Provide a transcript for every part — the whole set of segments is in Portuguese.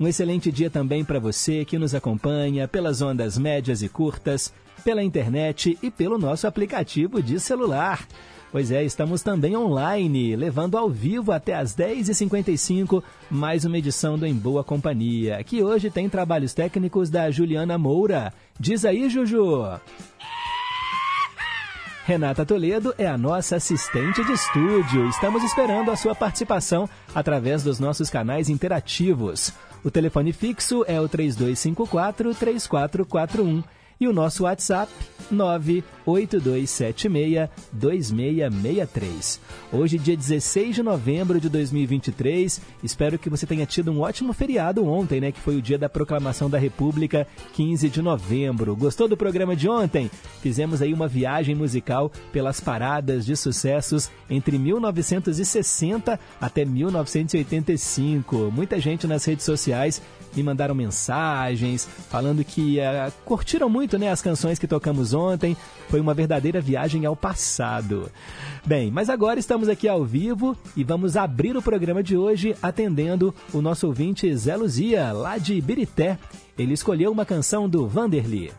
Um excelente dia também para você que nos acompanha pelas ondas médias e curtas, pela internet e pelo nosso aplicativo de celular. Pois é, estamos também online, levando ao vivo até às 10h55 mais uma edição do Em Boa Companhia, que hoje tem trabalhos técnicos da Juliana Moura. Diz aí, Juju! Renata Toledo é a nossa assistente de estúdio. Estamos esperando a sua participação através dos nossos canais interativos. O telefone fixo é o 3254 3441 e o nosso WhatsApp 982762663. Hoje, dia 16 de novembro de 2023. Espero que você tenha tido um ótimo feriado ontem, né, que foi o dia da proclamação da República, 15 de novembro. Gostou do programa de ontem? Fizemos aí uma viagem musical pelas paradas de sucessos entre 1960 até 1985. Muita gente nas redes sociais me mandaram mensagens falando que uh, curtiram muito né, as canções que tocamos ontem. Foi uma verdadeira viagem ao passado. Bem, mas agora estamos aqui ao vivo e vamos abrir o programa de hoje atendendo o nosso ouvinte Zé Luzia, lá de Ibirité. Ele escolheu uma canção do Vanderly.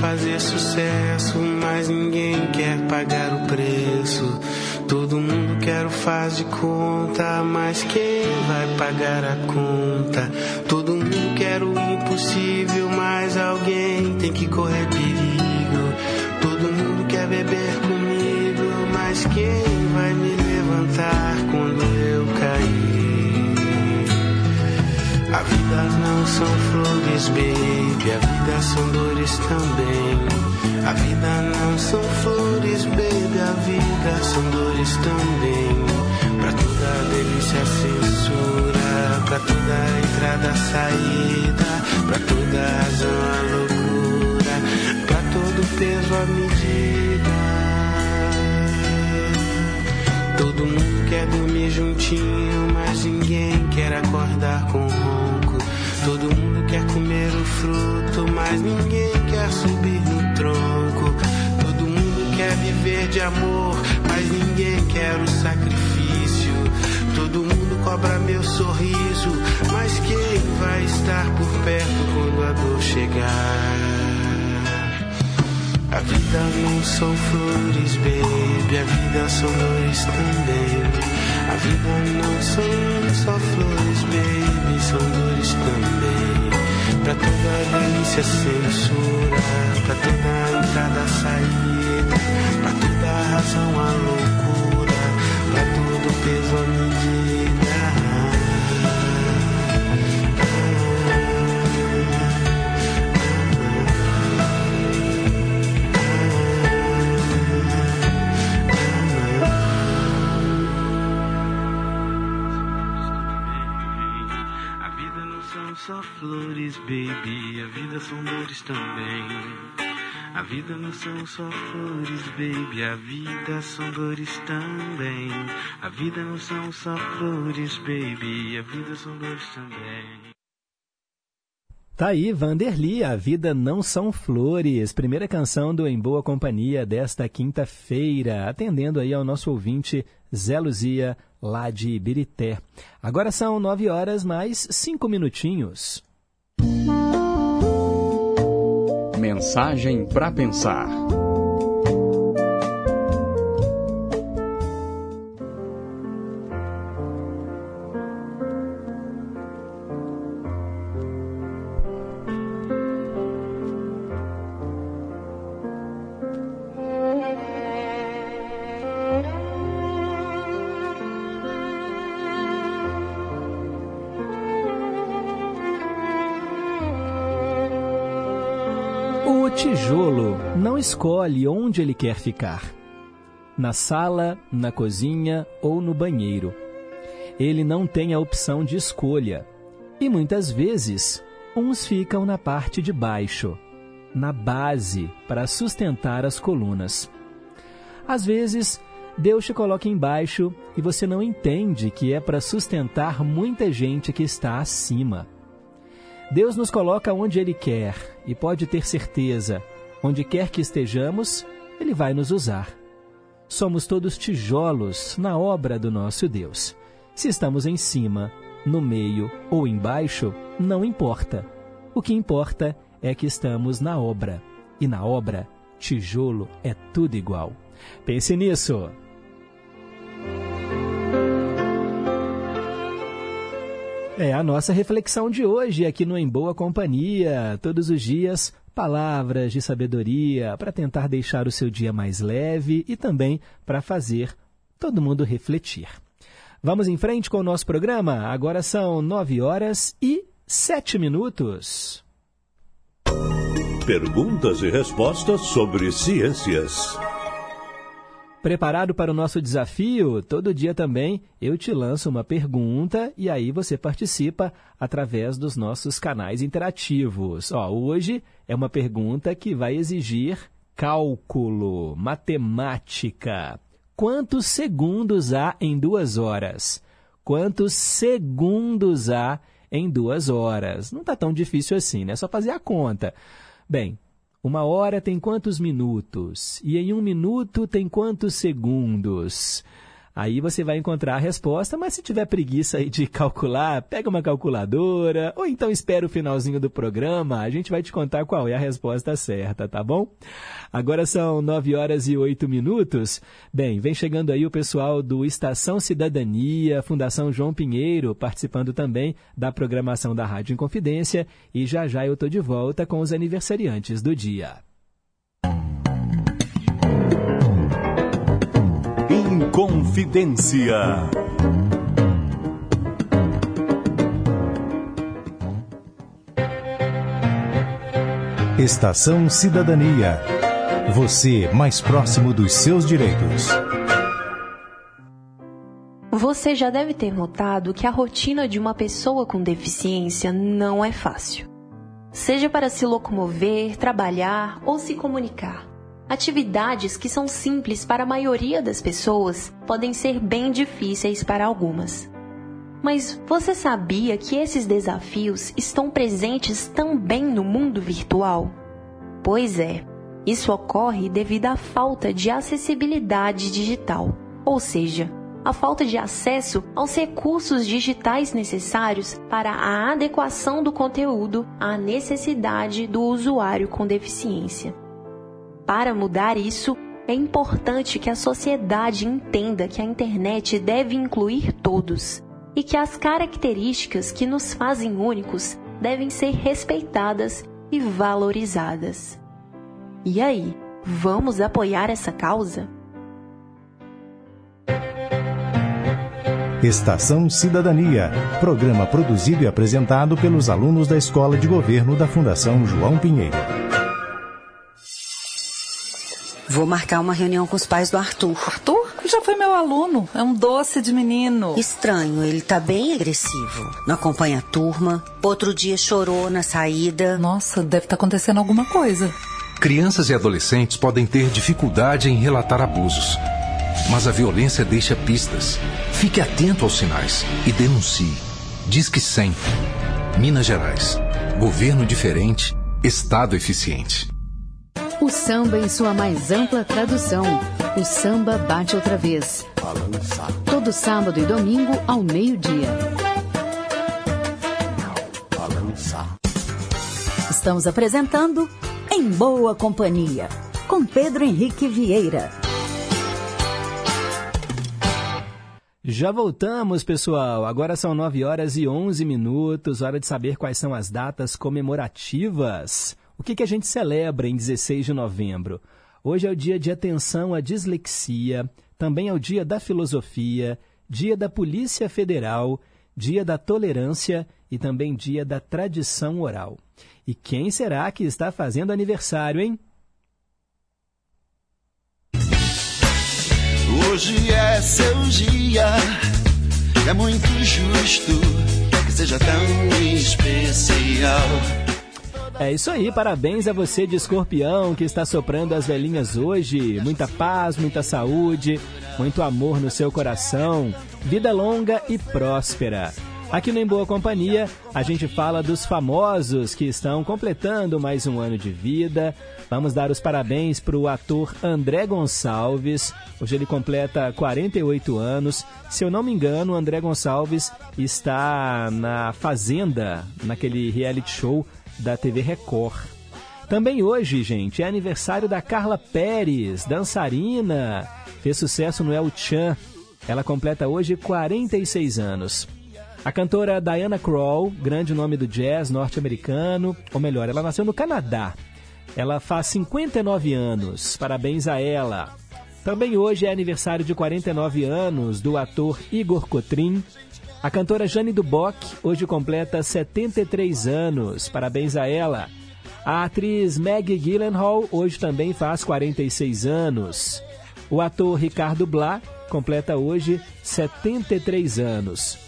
Fazer sucesso, mas ninguém quer pagar o preço. Todo mundo quer o faz de conta, mas quem vai pagar a conta? Todo mundo quer o impossível, mas alguém tem que correr perigo. Todo mundo quer beber comigo, mas quem vai me levantar quando vida não são flores, baby, a vida são dores também. A vida não são flores, baby, a vida são dores também. Pra toda delícia, censura, pra toda entrada, saída, pra toda razão, a loucura, pra todo peso, a medida. Todo mundo quer dormir juntinho, mas ninguém quer acordar com ronco. Todo mundo quer comer o fruto, mas ninguém quer subir no tronco. Todo mundo quer viver de amor, mas ninguém quer o sacrifício. Todo mundo cobra meu sorriso, mas quem vai estar por perto quando a dor chegar? A vida não são flores, baby, a vida são dores também. Vida não são só flores, baby, são dores também. Pra toda delícia, censura, pra toda entrada, saída, pra toda razão, a loucura, pra todo peso, a medida. Flores, baby. A vida são dores também. A vida não são só flores, baby. A vida são dores também. A vida não são só flores, baby. A vida são dores também. Tá aí, Vanderly, A Vida Não São Flores, primeira canção do Em Boa Companhia desta quinta-feira, atendendo aí ao nosso ouvinte Zé Luzia, lá de Ibirité. Agora são nove horas mais cinco minutinhos. Mensagem para pensar. Escolhe onde ele quer ficar. Na sala, na cozinha ou no banheiro. Ele não tem a opção de escolha. E muitas vezes, uns ficam na parte de baixo, na base, para sustentar as colunas. Às vezes, Deus te coloca embaixo e você não entende que é para sustentar muita gente que está acima. Deus nos coloca onde Ele quer e pode ter certeza, onde quer que estejamos, Ele vai nos usar. Somos todos tijolos na obra do nosso Deus. Se estamos em cima, no meio ou embaixo, não importa. O que importa é que estamos na obra. E na obra, tijolo é tudo igual. Pense nisso. É a nossa reflexão de hoje aqui no Em Boa Companhia. Todos os dias, palavras de sabedoria para tentar deixar o seu dia mais leve e também para fazer todo mundo refletir. Vamos em frente com o nosso programa? Agora são nove horas e sete minutos. Perguntas e respostas sobre ciências. Preparado para o nosso desafio? Todo dia também eu te lanço uma pergunta e aí você participa através dos nossos canais interativos. Ó, hoje é uma pergunta que vai exigir cálculo, matemática. Quantos segundos há em duas horas? Quantos segundos há em duas horas? Não está tão difícil assim, né? É só fazer a conta. Bem, uma hora tem quantos minutos? E em um minuto tem quantos segundos? Aí você vai encontrar a resposta, mas se tiver preguiça aí de calcular, pega uma calculadora, ou então espera o finalzinho do programa, a gente vai te contar qual é a resposta certa, tá bom? Agora são nove horas e oito minutos. Bem, vem chegando aí o pessoal do Estação Cidadania, Fundação João Pinheiro, participando também da programação da Rádio Inconfidência, e já já eu estou de volta com os aniversariantes do dia. Confidência. Estação Cidadania. Você mais próximo dos seus direitos. Você já deve ter notado que a rotina de uma pessoa com deficiência não é fácil. Seja para se locomover, trabalhar ou se comunicar. Atividades que são simples para a maioria das pessoas podem ser bem difíceis para algumas. Mas você sabia que esses desafios estão presentes também no mundo virtual? Pois é, isso ocorre devido à falta de acessibilidade digital, ou seja, a falta de acesso aos recursos digitais necessários para a adequação do conteúdo à necessidade do usuário com deficiência. Para mudar isso, é importante que a sociedade entenda que a internet deve incluir todos e que as características que nos fazem únicos devem ser respeitadas e valorizadas. E aí, vamos apoiar essa causa? Estação Cidadania, programa produzido e apresentado pelos alunos da Escola de Governo da Fundação João Pinheiro. Vou marcar uma reunião com os pais do Arthur. Arthur? Já foi meu aluno. É um doce de menino. Estranho, ele tá bem agressivo. Não acompanha a turma. Outro dia chorou na saída. Nossa, deve estar tá acontecendo alguma coisa. Crianças e adolescentes podem ter dificuldade em relatar abusos. Mas a violência deixa pistas. Fique atento aos sinais e denuncie. Diz que 100. Minas Gerais. Governo diferente, Estado eficiente. O samba em sua mais ampla tradução. O samba bate outra vez. Todo sábado e domingo ao meio-dia. Estamos apresentando Em Boa Companhia, com Pedro Henrique Vieira. Já voltamos, pessoal. Agora são 9 horas e 11 minutos. Hora de saber quais são as datas comemorativas. O que, que a gente celebra em 16 de novembro? Hoje é o dia de atenção à dislexia, também é o dia da filosofia, dia da Polícia Federal, dia da tolerância e também dia da tradição oral. E quem será que está fazendo aniversário, hein? Hoje é seu dia, é muito justo que seja tão especial. É isso aí, parabéns a você de escorpião que está soprando as velhinhas hoje. Muita paz, muita saúde, muito amor no seu coração, vida longa e próspera. Aqui no Em Boa Companhia, a gente fala dos famosos que estão completando mais um ano de vida. Vamos dar os parabéns para o ator André Gonçalves. Hoje ele completa 48 anos. Se eu não me engano, André Gonçalves está na Fazenda, naquele reality show da TV Record. Também hoje, gente, é aniversário da Carla Pérez, dançarina. Fez sucesso no El Chan. Ela completa hoje 46 anos. A cantora Diana Krall, grande nome do jazz norte-americano, ou melhor, ela nasceu no Canadá. Ela faz 59 anos. Parabéns a ela. Também hoje é aniversário de 49 anos do ator Igor Cotrim. A cantora Jane Duboc hoje completa 73 anos. Parabéns a ela. A atriz Maggie Gyllenhaal hoje também faz 46 anos. O ator Ricardo Blá completa hoje 73 anos.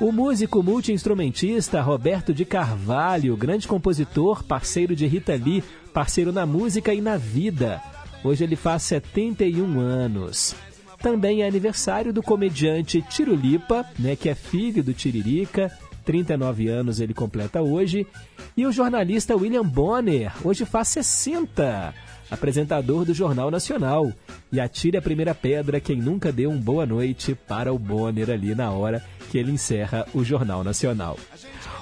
O músico multiinstrumentista Roberto de Carvalho, grande compositor, parceiro de Rita Lee, parceiro na música e na vida. Hoje ele faz 71 anos. Também é aniversário do comediante Tirulipa, né, que é filho do Tiririca, 39 anos ele completa hoje. E o jornalista William Bonner, hoje faz 60 apresentador do Jornal Nacional. E atire a primeira pedra quem nunca deu um boa noite para o Bonner ali na hora que ele encerra o Jornal Nacional.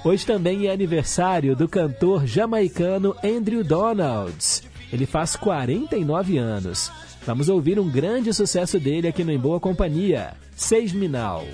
Hoje também é aniversário do cantor jamaicano Andrew Donalds. Ele faz 49 anos. Vamos ouvir um grande sucesso dele aqui no Em Boa Companhia, Seis Minal.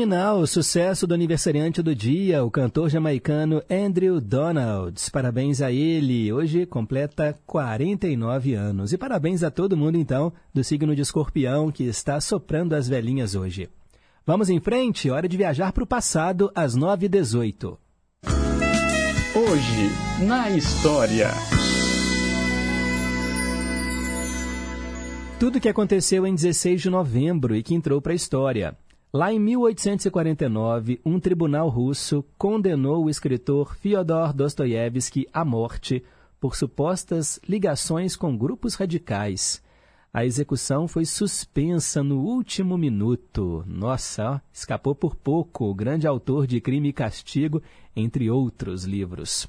Me Now, sucesso do aniversariante do dia, o cantor jamaicano Andrew Donalds. Parabéns a ele, hoje completa 49 anos. E parabéns a todo mundo, então, do signo de escorpião que está soprando as velhinhas hoje. Vamos em frente, hora de viajar para o passado, às 9h18. Hoje, na história. Tudo que aconteceu em 16 de novembro e que entrou para a história. Lá em 1849, um tribunal russo condenou o escritor Fyodor Dostoiévski à morte por supostas ligações com grupos radicais. A execução foi suspensa no último minuto. Nossa, ó, escapou por pouco o grande autor de Crime e Castigo, entre outros livros.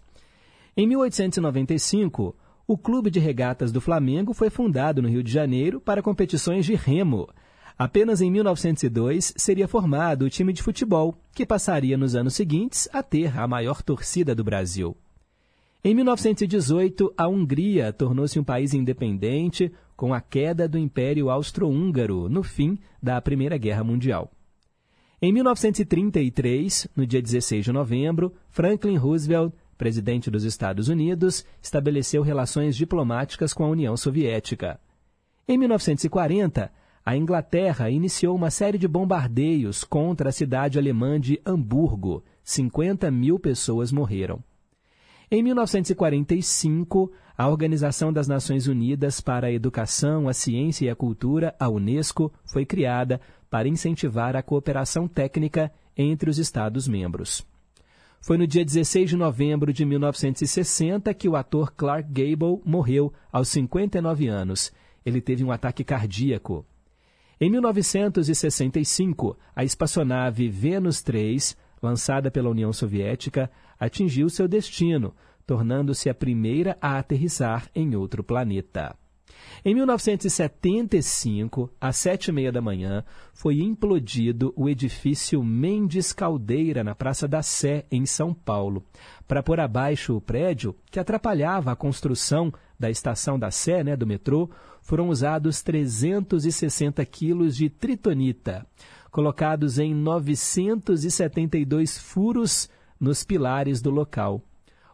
Em 1895, o Clube de Regatas do Flamengo foi fundado no Rio de Janeiro para competições de remo. Apenas em 1902 seria formado o time de futebol, que passaria nos anos seguintes a ter a maior torcida do Brasil. Em 1918, a Hungria tornou-se um país independente com a queda do Império Austro-Húngaro no fim da Primeira Guerra Mundial. Em 1933, no dia 16 de novembro, Franklin Roosevelt, presidente dos Estados Unidos, estabeleceu relações diplomáticas com a União Soviética. Em 1940, a Inglaterra iniciou uma série de bombardeios contra a cidade alemã de Hamburgo. 50 mil pessoas morreram. Em 1945, a Organização das Nações Unidas para a Educação, a Ciência e a Cultura, a Unesco, foi criada para incentivar a cooperação técnica entre os Estados-membros. Foi no dia 16 de novembro de 1960 que o ator Clark Gable morreu aos 59 anos. Ele teve um ataque cardíaco. Em 1965, a espaçonave Venus 3, lançada pela União Soviética, atingiu seu destino, tornando-se a primeira a aterrissar em outro planeta. Em 1975, às sete e meia da manhã, foi implodido o edifício Mendes Caldeira, na Praça da Sé, em São Paulo. Para pôr abaixo o prédio, que atrapalhava a construção da estação da Sé, né, do metrô, foram usados 360 quilos de tritonita, colocados em 972 furos nos pilares do local.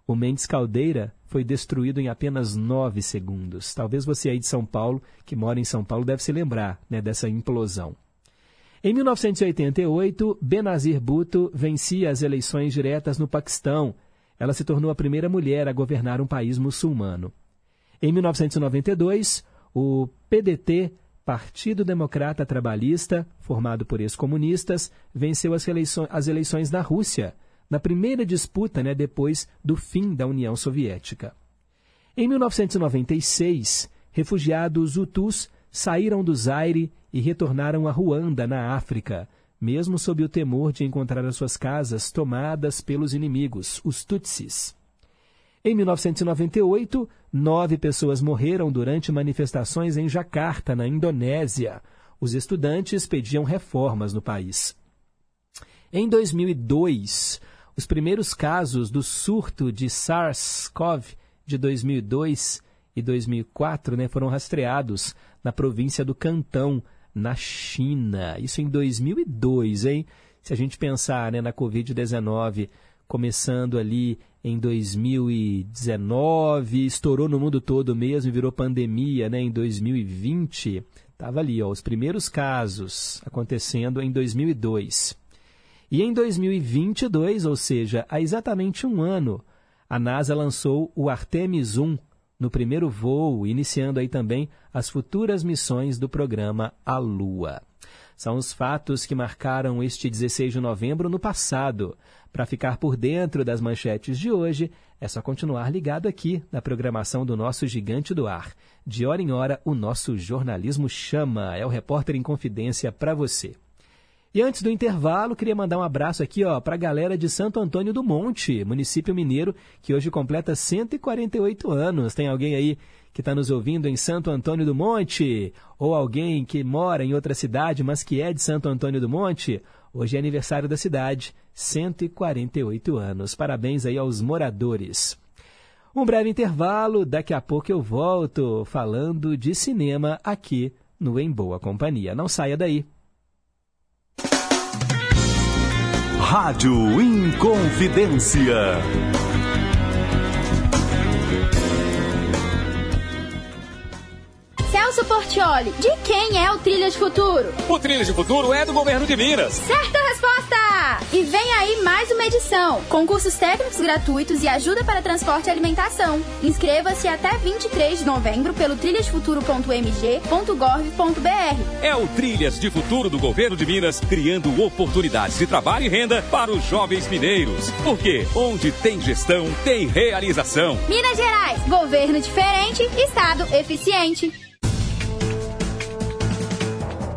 O Mendes Caldeira foi destruído em apenas nove segundos. Talvez você aí de São Paulo, que mora em São Paulo, deve se lembrar né, dessa implosão. Em 1988, Benazir Bhutto vencia as eleições diretas no Paquistão. Ela se tornou a primeira mulher a governar um país muçulmano. Em 1992, o PDT, Partido Democrata Trabalhista, formado por ex-comunistas, venceu as eleições, as eleições na Rússia, na primeira disputa né, depois do fim da União Soviética. Em 1996, refugiados Hutus saíram do Zaire e retornaram a Ruanda, na África, mesmo sob o temor de encontrar as suas casas tomadas pelos inimigos, os Tutsis. Em 1998, nove pessoas morreram durante manifestações em Jakarta, na Indonésia. Os estudantes pediam reformas no país. Em 2002, os primeiros casos do surto de SARS-CoV de 2002 e 2004 né, foram rastreados na província do Cantão, na China. Isso em 2002, hein? Se a gente pensar né, na Covid-19 começando ali em 2019, estourou no mundo todo mesmo, virou pandemia né, em 2020. Estava ali, ó, os primeiros casos acontecendo em 2002. E em 2022, ou seja, há exatamente um ano, a NASA lançou o Artemis 1 no primeiro voo, iniciando aí também as futuras missões do programa à Lua. São os fatos que marcaram este 16 de novembro no passado. Para ficar por dentro das manchetes de hoje, é só continuar ligado aqui na programação do nosso Gigante do Ar. De hora em hora, o nosso jornalismo chama. É o repórter em confidência para você. E antes do intervalo, queria mandar um abraço aqui para a galera de Santo Antônio do Monte, município mineiro, que hoje completa 148 anos. Tem alguém aí que está nos ouvindo em Santo Antônio do Monte? Ou alguém que mora em outra cidade, mas que é de Santo Antônio do Monte? Hoje é aniversário da cidade, 148 anos. Parabéns aí aos moradores. Um breve intervalo, daqui a pouco eu volto falando de cinema aqui no Em Boa Companhia. Não saia daí. Rádio Inconfidência. Celso Portioli, de quem é o Trilha de Futuro? O Trilha de Futuro é do governo de Minas. Certa resposta! E vem aí mais uma edição. Concursos técnicos gratuitos e ajuda para transporte e alimentação. Inscreva-se até 23 de novembro pelo trilhasfuturo.mg.gov.br. É o Trilhas de Futuro do governo de Minas, criando oportunidades de trabalho e renda para os jovens mineiros. Porque onde tem gestão, tem realização. Minas Gerais, governo diferente, estado eficiente.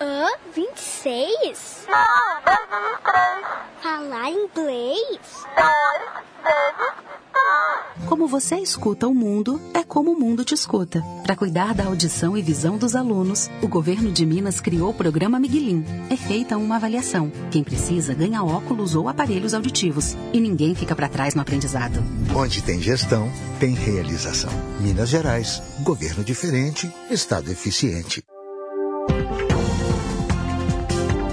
Hã? 26? Não, 2 vezes 3. Falar inglês? 2 vezes 3. Como você escuta o mundo, é como o mundo te escuta. Para cuidar da audição e visão dos alunos, o governo de Minas criou o programa Miguelim. É feita uma avaliação. Quem precisa ganha óculos ou aparelhos auditivos. E ninguém fica para trás no aprendizado. Onde tem gestão, tem realização. Minas Gerais, governo diferente, estado eficiente.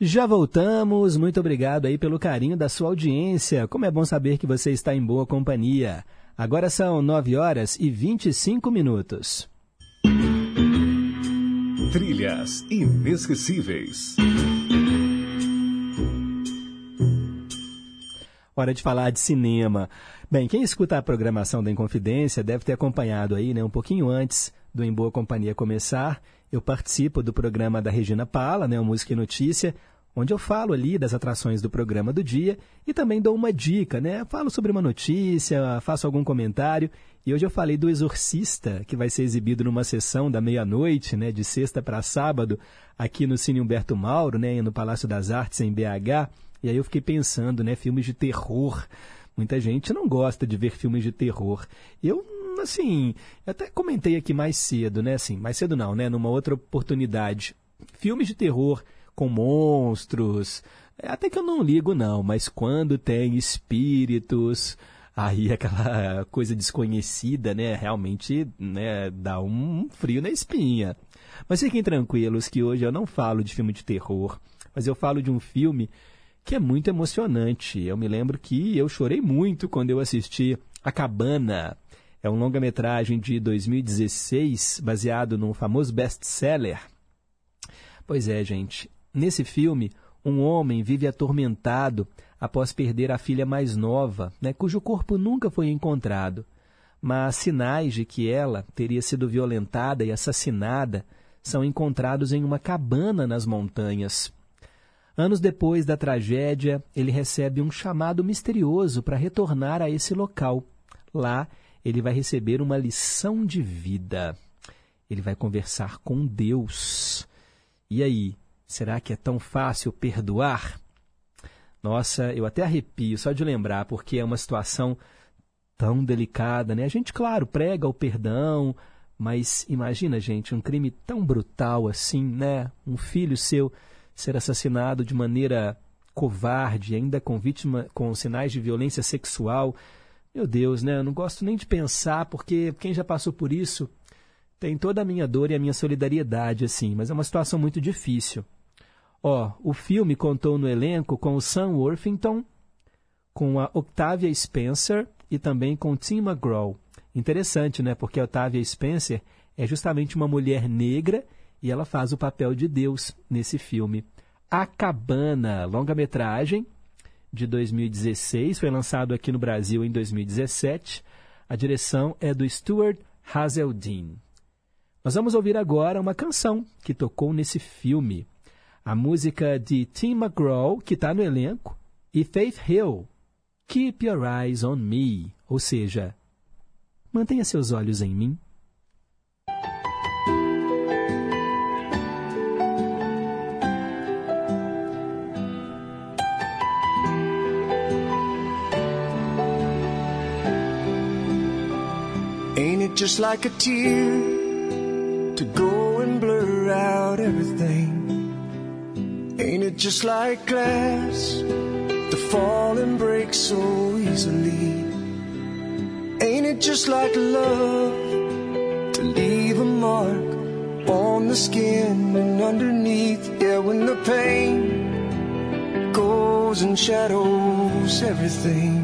Já voltamos, muito obrigado aí pelo carinho da sua audiência. Como é bom saber que você está em boa companhia. Agora são 9 horas e 25 minutos. Trilhas inesquecíveis. Hora de falar de cinema. Bem, quem escuta a programação da Inconfidência deve ter acompanhado aí, né, um pouquinho antes do Em Boa Companhia começar, eu participo do programa da Regina Pala, né, o Música e Notícia, onde eu falo ali das atrações do programa do dia e também dou uma dica, né? Falo sobre uma notícia, faço algum comentário. E hoje eu falei do Exorcista, que vai ser exibido numa sessão da meia-noite, né, de sexta para sábado, aqui no Cine Humberto Mauro, né, no Palácio das Artes em BH. E aí eu fiquei pensando, né, filmes de terror. Muita gente não gosta de ver filmes de terror. Eu assim, até comentei aqui mais cedo, né? Assim, mais cedo não, né? Numa outra oportunidade. Filmes de terror com monstros, é, até que eu não ligo não, mas quando tem espíritos, aí aquela coisa desconhecida, né? Realmente, né? Dá um frio na espinha. Mas fiquem tranquilos que hoje eu não falo de filme de terror, mas eu falo de um filme que é muito emocionante. Eu me lembro que eu chorei muito quando eu assisti A Cabana. É um longa-metragem de 2016, baseado num famoso best-seller. Pois é, gente. Nesse filme, um homem vive atormentado após perder a filha mais nova, né, cujo corpo nunca foi encontrado. Mas sinais de que ela teria sido violentada e assassinada são encontrados em uma cabana nas montanhas. Anos depois da tragédia, ele recebe um chamado misterioso para retornar a esse local. Lá, ele vai receber uma lição de vida. Ele vai conversar com Deus. E aí, será que é tão fácil perdoar? Nossa, eu até arrepio só de lembrar, porque é uma situação tão delicada, né? A gente, claro, prega o perdão, mas imagina, gente, um crime tão brutal assim, né? Um filho seu ser assassinado de maneira covarde, ainda com vítima com sinais de violência sexual. Meu Deus, né? Eu não gosto nem de pensar, porque quem já passou por isso tem toda a minha dor e a minha solidariedade, assim, mas é uma situação muito difícil. Ó, o filme contou no elenco com o Sam Worthington, com a Octavia Spencer e também com Tim McGraw. Interessante, né? Porque a Octavia Spencer é justamente uma mulher negra e ela faz o papel de Deus nesse filme. A Cabana, longa-metragem de 2016, foi lançado aqui no Brasil em 2017. A direção é do Stuart Hazeldine. Nós vamos ouvir agora uma canção que tocou nesse filme. A música de Tim McGraw, que está no elenco, e Faith Hill, Keep Your Eyes on Me, ou seja, mantenha seus olhos em mim. Ain't it just like a tear to go and blur out everything? Ain't it just like glass to fall and break so easily? Ain't it just like love to leave a mark on the skin and underneath? Yeah, when the pain goes and shadows everything.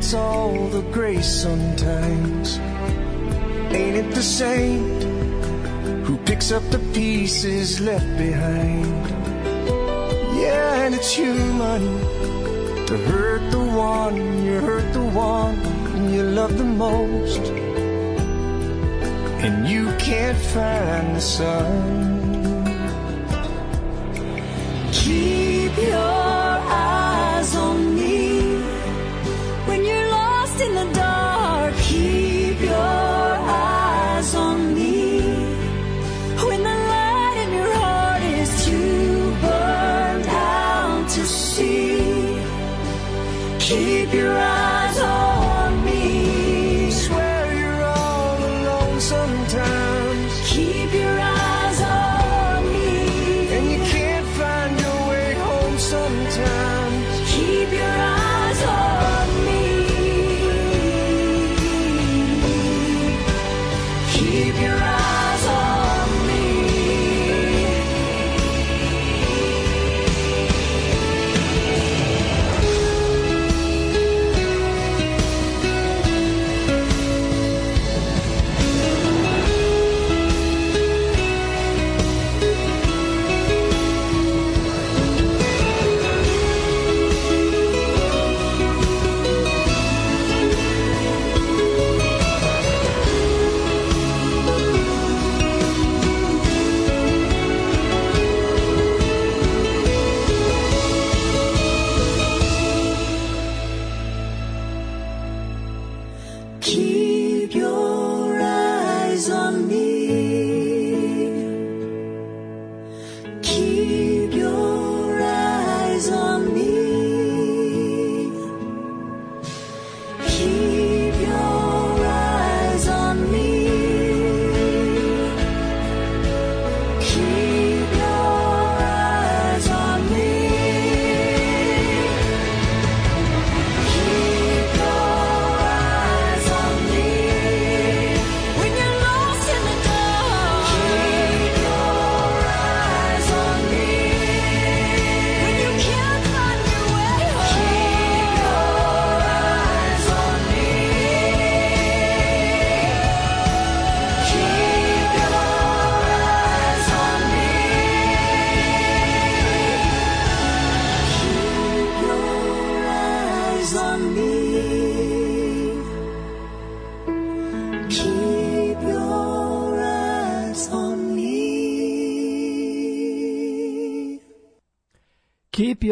gets all the grace sometimes? Ain't it the saint who picks up the pieces left behind? Yeah, and it's human to hurt the one you hurt the one you love the most, and you can't find the sun. Keep your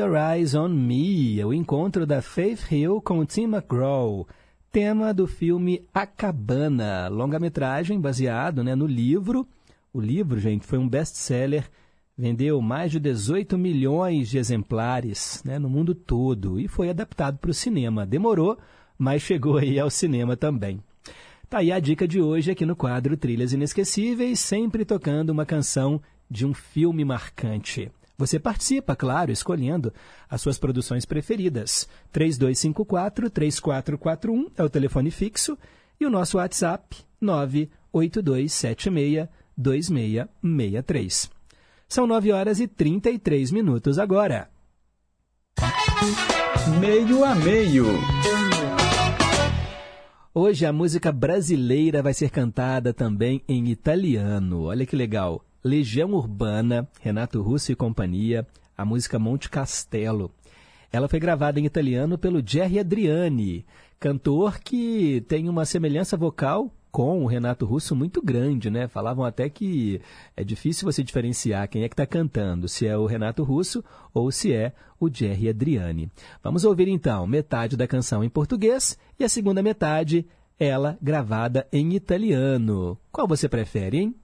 Your Eyes on Me, o encontro da Faith Hill com Tim McGraw, tema do filme A Cabana, longa-metragem baseado né, no livro. O livro, gente, foi um best-seller, vendeu mais de 18 milhões de exemplares né, no mundo todo e foi adaptado para o cinema. Demorou, mas chegou aí ao cinema também. Tá aí a dica de hoje aqui no quadro Trilhas Inesquecíveis, sempre tocando uma canção de um filme marcante. Você participa, claro, escolhendo as suas produções preferidas. 3254-3441 é o telefone fixo e o nosso WhatsApp 982762663. São 9 horas e 33 minutos agora. Meio a meio. Hoje a música brasileira vai ser cantada também em italiano. Olha que legal. Legião Urbana, Renato Russo e companhia, a música Monte Castelo. Ela foi gravada em italiano pelo Jerry Adriani, cantor que tem uma semelhança vocal com o Renato Russo muito grande, né? Falavam até que é difícil você diferenciar quem é que está cantando, se é o Renato Russo ou se é o Jerry Adriani. Vamos ouvir então metade da canção em português e a segunda metade, ela gravada em italiano. Qual você prefere, hein?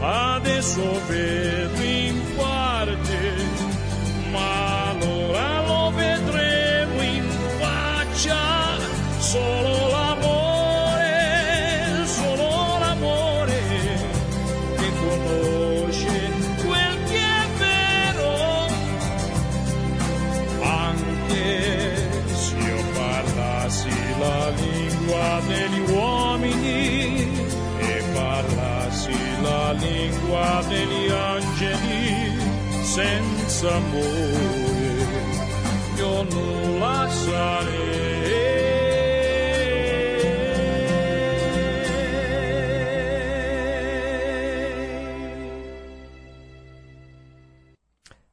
Dormono. Adesso amore amores yo no.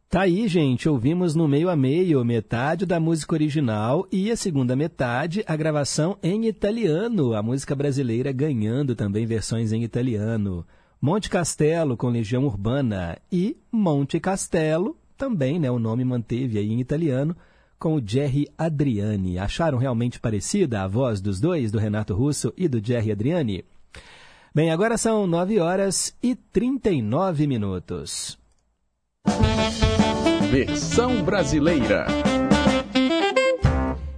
Tá aí, gente, ouvimos no meio a meio metade da música original e a segunda metade, a gravação em italiano, a música brasileira ganhando também versões em italiano. Monte Castelo com Legião Urbana e Monte Castelo também, né, o nome manteve aí em italiano, com o Jerry Adriani. Acharam realmente parecida a voz dos dois, do Renato Russo e do Jerry Adriani? Bem, agora são 9 horas e 39 minutos. Versão brasileira.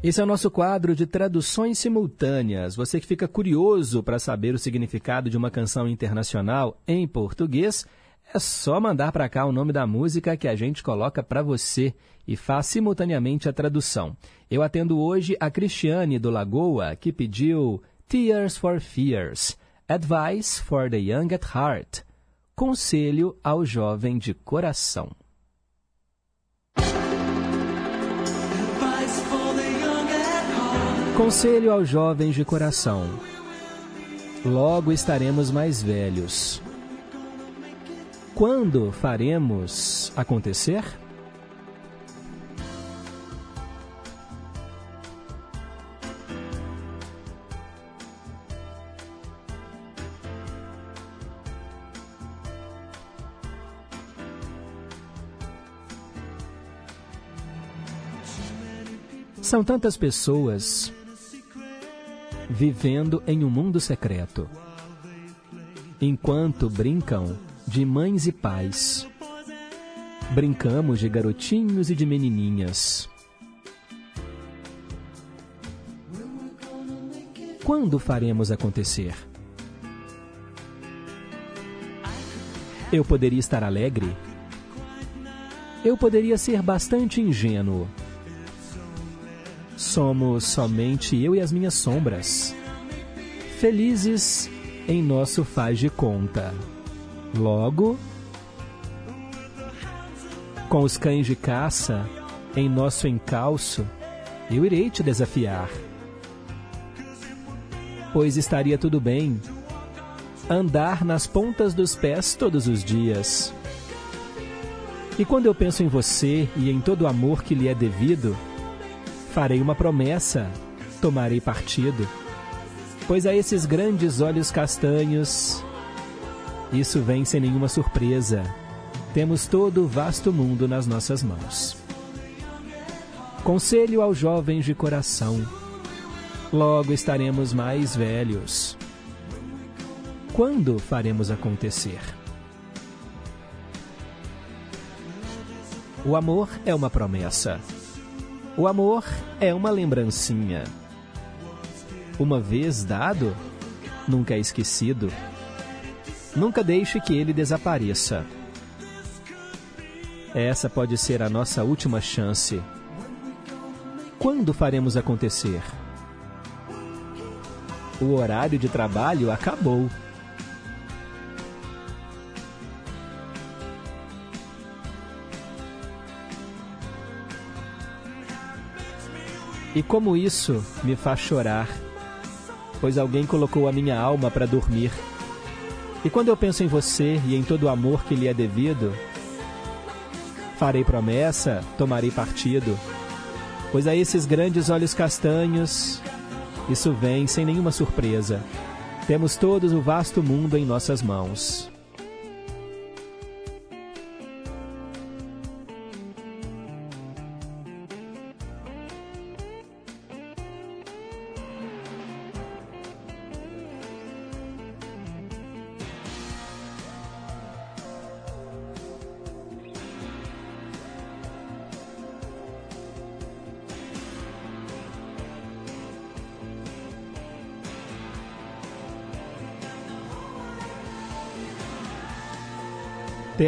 Esse é o nosso quadro de traduções simultâneas. Você que fica curioso para saber o significado de uma canção internacional em português, é só mandar para cá o nome da música que a gente coloca para você e faz simultaneamente a tradução. Eu atendo hoje a Cristiane do Lagoa, que pediu Tears for Fears, Advice for the Young at Heart, Conselho ao Jovem de Coração. Conselho aos jovens de coração. Logo estaremos mais velhos. Quando faremos acontecer? São tantas pessoas vivendo em um mundo secreto, enquanto brincam de mães e pais. Brincamos de garotinhos e de menininhas. Quando faremos acontecer? Eu poderia estar alegre? Eu poderia ser bastante ingênuo. Somos somente eu e as minhas sombras. Felizes em nosso faz de conta. Logo, com os cães de caça em nosso encalço, eu irei te desafiar. Pois estaria tudo bem andar nas pontas dos pés todos os dias. E quando eu penso em você e em todo o amor que lhe é devido, farei uma promessa, tomarei partido. Pois a esses grandes olhos castanhos, isso vem sem nenhuma surpresa. Temos todo o vasto mundo nas nossas mãos. Conselho aos jovens de coração. Logo estaremos mais velhos. Quando faremos acontecer? O amor é uma promessa. O amor é uma lembrancinha. Uma vez dado, nunca é esquecido. Nunca deixe que ele desapareça. Essa pode ser a nossa última chance. Quando faremos acontecer? O horário de trabalho acabou. E como isso me faz chorar, pois alguém colocou a minha alma para dormir. E quando eu penso em você e em todo o amor que lhe é devido, farei promessa, tomarei partido, pois a esses grandes olhos castanhos, isso vem sem nenhuma surpresa. Temos todos o vasto mundo em nossas mãos.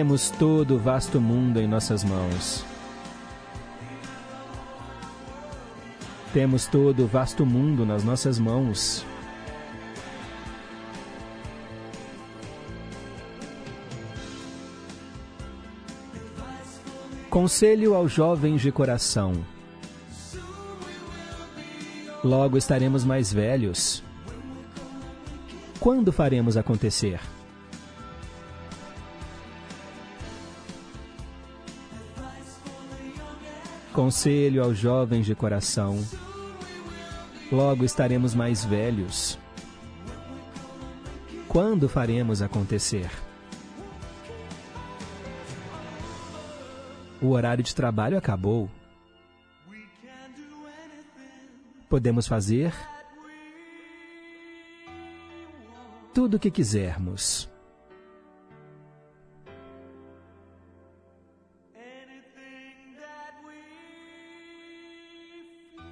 Temos todo o vasto mundo em nossas mãos. Temos todo o vasto mundo nas nossas mãos. Conselho aos jovens de coração. Logo estaremos mais velhos. Quando faremos acontecer? Conselho aos jovens de coração. Logo estaremos mais velhos. Quando faremos acontecer? O horário de trabalho acabou. Podemos fazer tudo o que quisermos.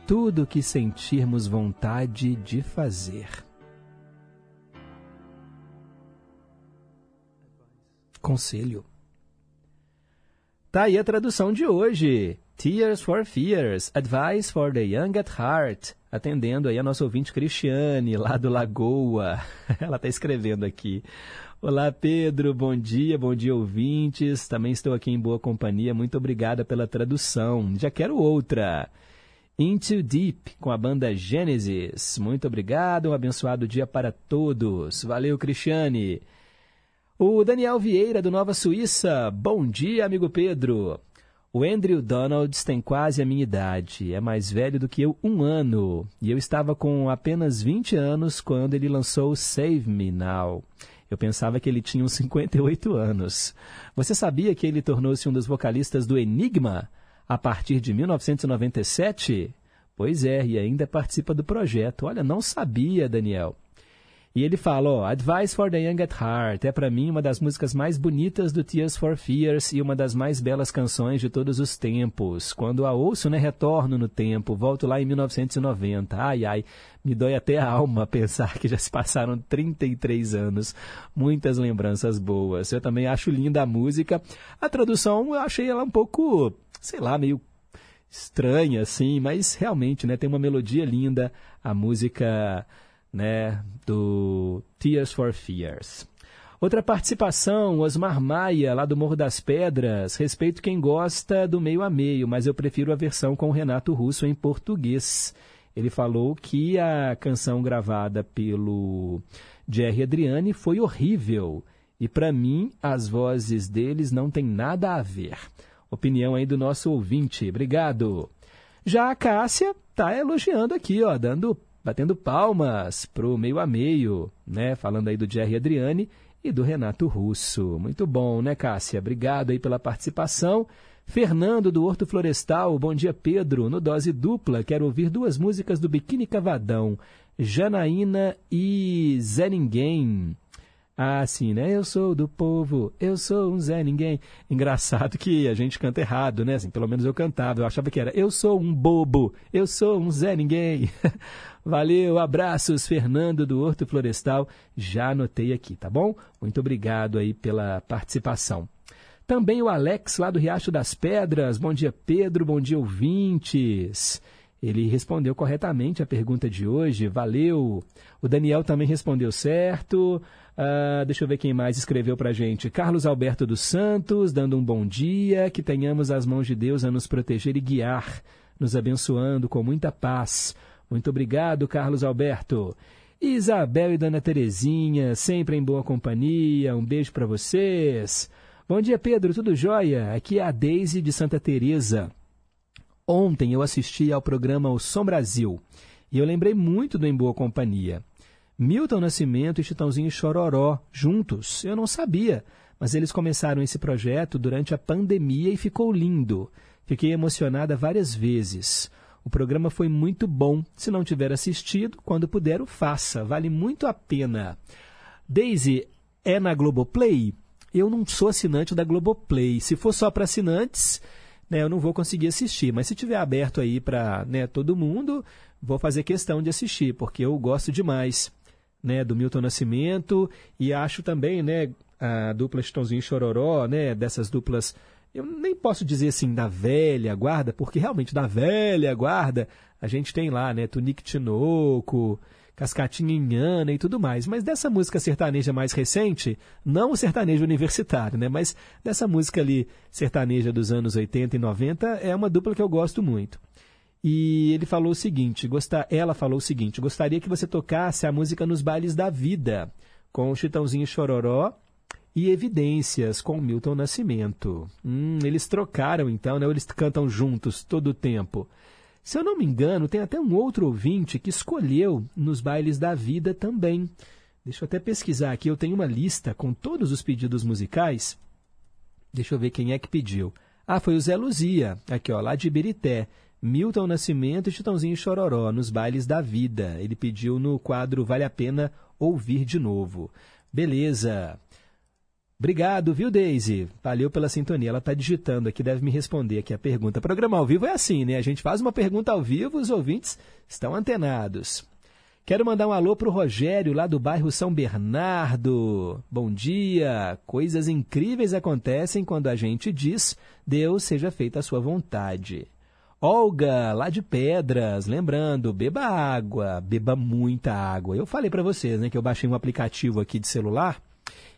Tudo o que sentirmos vontade de fazer. Conselho. Tá aí a tradução de hoje. Tears for Fears, Advice for the Young at Heart. Atendendo aí a nossa ouvinte Cristiane, lá do Lagoa. Ela está escrevendo aqui. Olá, Pedro, bom dia, bom dia, ouvintes. Também estou aqui em boa companhia. Muito obrigada pela tradução. Já quero outra. Into Deep, com a banda Genesis. Muito obrigado, um abençoado dia para todos. Valeu, Cristiane. O Daniel Vieira, do Nova Suíça. Bom dia, amigo Pedro. O Andrew Donalds tem quase a minha idade. É mais velho do que eu um ano. E eu estava com apenas 20 anos quando ele lançou Save Me Now. Eu pensava que ele tinha uns 58 anos. Você sabia que ele tornou-se um dos vocalistas do Enigma a partir de 1997? Pois é, e ainda participa do projeto. Olha, não sabia, Daniel. E ele fala, ó, Advice for the Young at Heart é para mim uma das músicas mais bonitas do Tears for Fears e uma das mais belas canções de todos os tempos. Quando a ouço, né, retorno no tempo, volto lá em 1990. Ai, ai, me dói até a alma pensar que já se passaram 33 anos. Muitas lembranças boas. Eu também acho linda a música. A tradução, eu achei ela um pouco, sei lá, meio estranha assim, mas realmente, né, tem uma melodia linda. A música né, do Tears for Fears. Outra participação, Osmar Maia, lá do Morro das Pedras. Respeito quem gosta do meio a meio, mas eu prefiro a versão com o Renato Russo em português. Ele falou que a canção gravada pelo Jerry Adriani foi horrível. E para mim, as vozes deles não têm nada a ver. Opinião aí do nosso ouvinte. Obrigado. Já a Cássia tá elogiando aqui, ó, dando batendo palmas pro meio a meio, né? Falando aí do Jerry Adriani e do Renato Russo. Muito bom, né, Cássia? Obrigado aí pela participação. Fernando do Horto Florestal, bom dia, Pedro. No Dose Dupla, quero ouvir duas músicas do Biquíni Cavadão, Janaína e Zé Ninguém. Ah, sim, né? Eu sou do povo, eu sou um Zé Ninguém. Engraçado que a gente canta errado, né? Assim, pelo menos eu cantava. Eu achava que era eu sou um bobo, eu sou um Zé Ninguém. Valeu, abraços, Fernando do Horto Florestal. Já anotei aqui, tá bom? Muito obrigado aí pela participação. Também o Alex, lá do Riacho das Pedras. Bom dia, Pedro. Bom dia, ouvintes. Ele respondeu corretamente a pergunta de hoje. Valeu. O Daniel também respondeu certo. Uh, deixa eu ver quem mais escreveu para gente. Carlos Alberto dos Santos, dando um bom dia. Que tenhamos as mãos de Deus a nos proteger e guiar, nos abençoando com muita paz. Muito obrigado, Carlos Alberto. Isabel e Dona Terezinha, sempre em boa companhia. Um beijo para vocês. Bom dia, Pedro. Tudo jóia? Aqui é a Deise de Santa Teresa. Ontem eu assisti ao programa O Som Brasil e eu lembrei muito do Em Boa Companhia. Milton Nascimento e Chitãozinho Chororó juntos. Eu não sabia, mas eles começaram esse projeto durante a pandemia e ficou lindo. Fiquei emocionada várias vezes. O programa foi muito bom. Se não tiver assistido, quando puder, o faça. Vale muito a pena. Daisy, é na Globoplay? Eu não sou assinante da Globoplay. Se for só para assinantes, né, eu não vou conseguir assistir. Mas se tiver aberto aí para né, todo mundo, vou fazer questão de assistir, porque eu gosto demais né, do Milton Nascimento e acho também né, a dupla Chitãozinho e Chororó, né, dessas duplas eu nem posso dizer assim da velha guarda, porque realmente da velha guarda a gente tem lá, né, Tunique Tinoco, Cascatinha Inhana e tudo mais. Mas dessa música sertaneja mais recente, não o sertanejo universitário, né, mas dessa música ali sertaneja dos anos 80 e 90, é uma dupla que eu gosto muito. E ele falou o seguinte, gostar, ela falou o seguinte, gostaria que você tocasse a música Nos Bailes da Vida, com o Chitãozinho Chororó e Evidências com Milton Nascimento. Hum, eles trocaram então, né? Eles cantam juntos todo o tempo. Se eu não me engano, tem até um outro ouvinte que escolheu nos bailes da vida também. Deixa eu até pesquisar aqui, eu tenho uma lista com todos os pedidos musicais. Deixa eu ver quem é que pediu. Ah, foi o Zé Luzia, aqui ó, lá de Ibirité. Milton Nascimento e Chitãozinho Chororó, nos bailes da vida. Ele pediu no quadro Vale a Pena Ouvir de Novo. Beleza. Obrigado, viu, Daisy? Valeu pela sintonia. Ela está digitando aqui, deve me responder aqui a pergunta. Programa ao vivo é assim, né? A gente faz uma pergunta ao vivo, os ouvintes estão antenados. Quero mandar um alô para o Rogério, lá do bairro São Bernardo. Bom dia! Coisas incríveis acontecem quando a gente diz Deus seja feita a sua vontade. Olga, lá de Pedras, lembrando, beba água, beba muita água. Eu falei para vocês, né, que eu baixei um aplicativo aqui de celular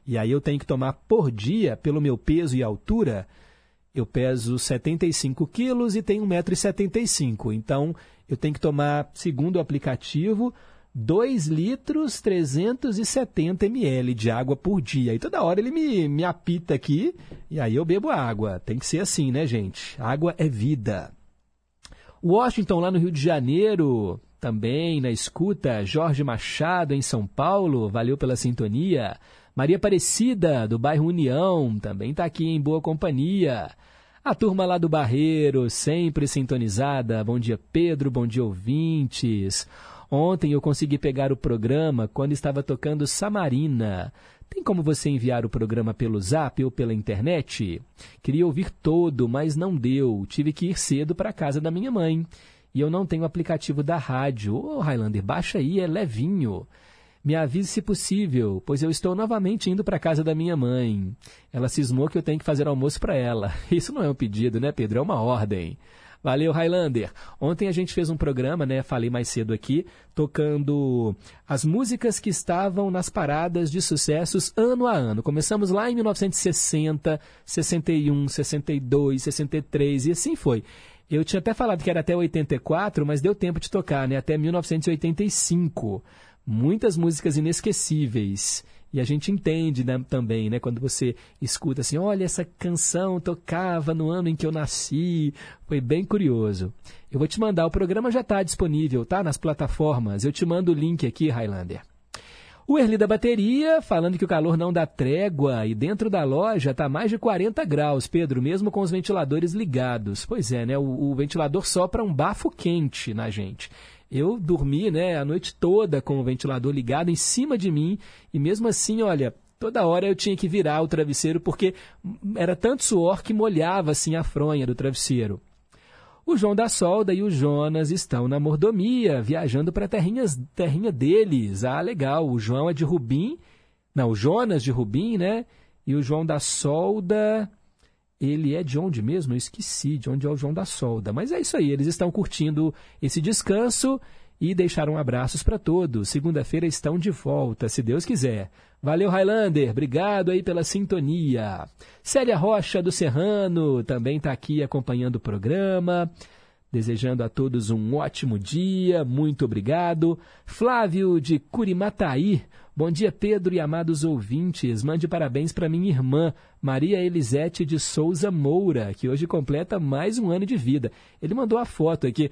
e aí eu tenho que tomar por dia, pelo meu peso e altura, eu peso 75 quilos e tenho 1,75m. Então, eu tenho que tomar, segundo o aplicativo, 2 litros 370 ml de água por dia. E toda hora ele me, me apita aqui e aí eu bebo água. Tem que ser assim, né, gente? Água é vida. Washington, lá no Rio de Janeiro, também na escuta. Jorge Machado, em São Paulo, valeu pela sintonia. Maria Aparecida, do bairro União, também está aqui em boa companhia. A turma lá do Barreiro, sempre sintonizada. Bom dia, Pedro. Bom dia, ouvintes. Ontem eu consegui pegar o programa quando estava tocando Samarina. Tem como você enviar o programa pelo zap ou pela internet? Queria ouvir todo, mas não deu. Tive que ir cedo para a casa da minha mãe. E eu não tenho aplicativo da rádio. Ô, oh, Highlander, baixa aí, é levinho. Me avise se possível, pois eu estou novamente indo para a casa da minha mãe. Ela cismou que eu tenho que fazer almoço para ela. Isso não é um pedido, né, Pedro? É uma ordem. Valeu, Highlander. Ontem a gente fez um programa, né? Falei mais cedo aqui, tocando as músicas que estavam nas paradas de sucessos ano a ano. Começamos lá em 1960, 61, 62, 63 e assim foi. Eu tinha até falado que era até 84, mas deu tempo de tocar, né? Até 1985 muitas músicas inesquecíveis. E a gente entende né, também, né, quando você escuta assim, olha, essa canção tocava no ano em que eu nasci. Foi bem curioso. Eu vou te mandar, o programa já está disponível, tá? Nas plataformas. Eu te mando o link aqui, Highlander. O Erli da bateria, falando que o calor não dá trégua e dentro da loja está mais de 40 graus, Pedro, mesmo com os ventiladores ligados. Pois é, né? O, o ventilador sopra um bafo quente na gente. Eu dormi né, a noite toda com o ventilador ligado em cima de mim e mesmo assim, olha, toda hora eu tinha que virar o travesseiro porque era tanto suor que molhava assim a fronha do travesseiro. O João da Solda e o Jonas estão na mordomia, viajando para a terrinha deles. Ah, legal. O João é de Rubim. Não, o Jonas de Rubim, né? E o João da Solda ele é de onde mesmo? Eu esqueci de onde é o João da Solda. Mas é isso aí, eles estão curtindo esse descanso e deixaram abraços para todos. Segunda-feira estão de volta, se Deus quiser. Valeu, Highlander. Obrigado aí pela sintonia. Célia Rocha do Serrano também está aqui acompanhando o programa. Desejando a todos um ótimo dia, muito obrigado. Flávio de Curimataí, bom dia Pedro e amados ouvintes. Mande parabéns para minha irmã, Maria Elisete de Souza Moura, que hoje completa mais um ano de vida. Ele mandou a foto aqui.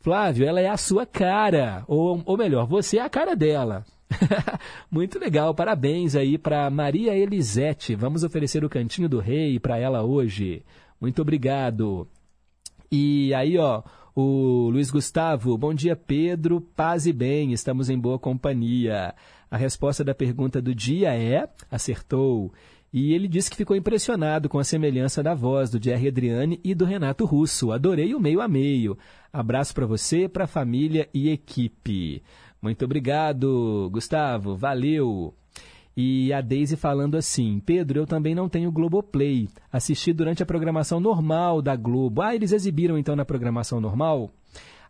Flávio, ela é a sua cara, ou, ou melhor, você é a cara dela. Muito legal, parabéns aí para Maria Elisete. Vamos oferecer o Cantinho do Rei para ela hoje. Muito obrigado. E aí, ó, o Luiz Gustavo, bom dia Pedro, paz e bem, estamos em boa companhia. A resposta da pergunta do dia é: acertou. E ele disse que ficou impressionado com a semelhança da voz do Jerry Adriane e do Renato Russo. Adorei o meio a meio. Abraço para você, para a família e equipe. Muito obrigado, Gustavo. Valeu. E a Daisy falando assim: Pedro, eu também não tenho Globoplay. Assisti durante a programação normal da Globo. Ah, eles exibiram então na programação normal?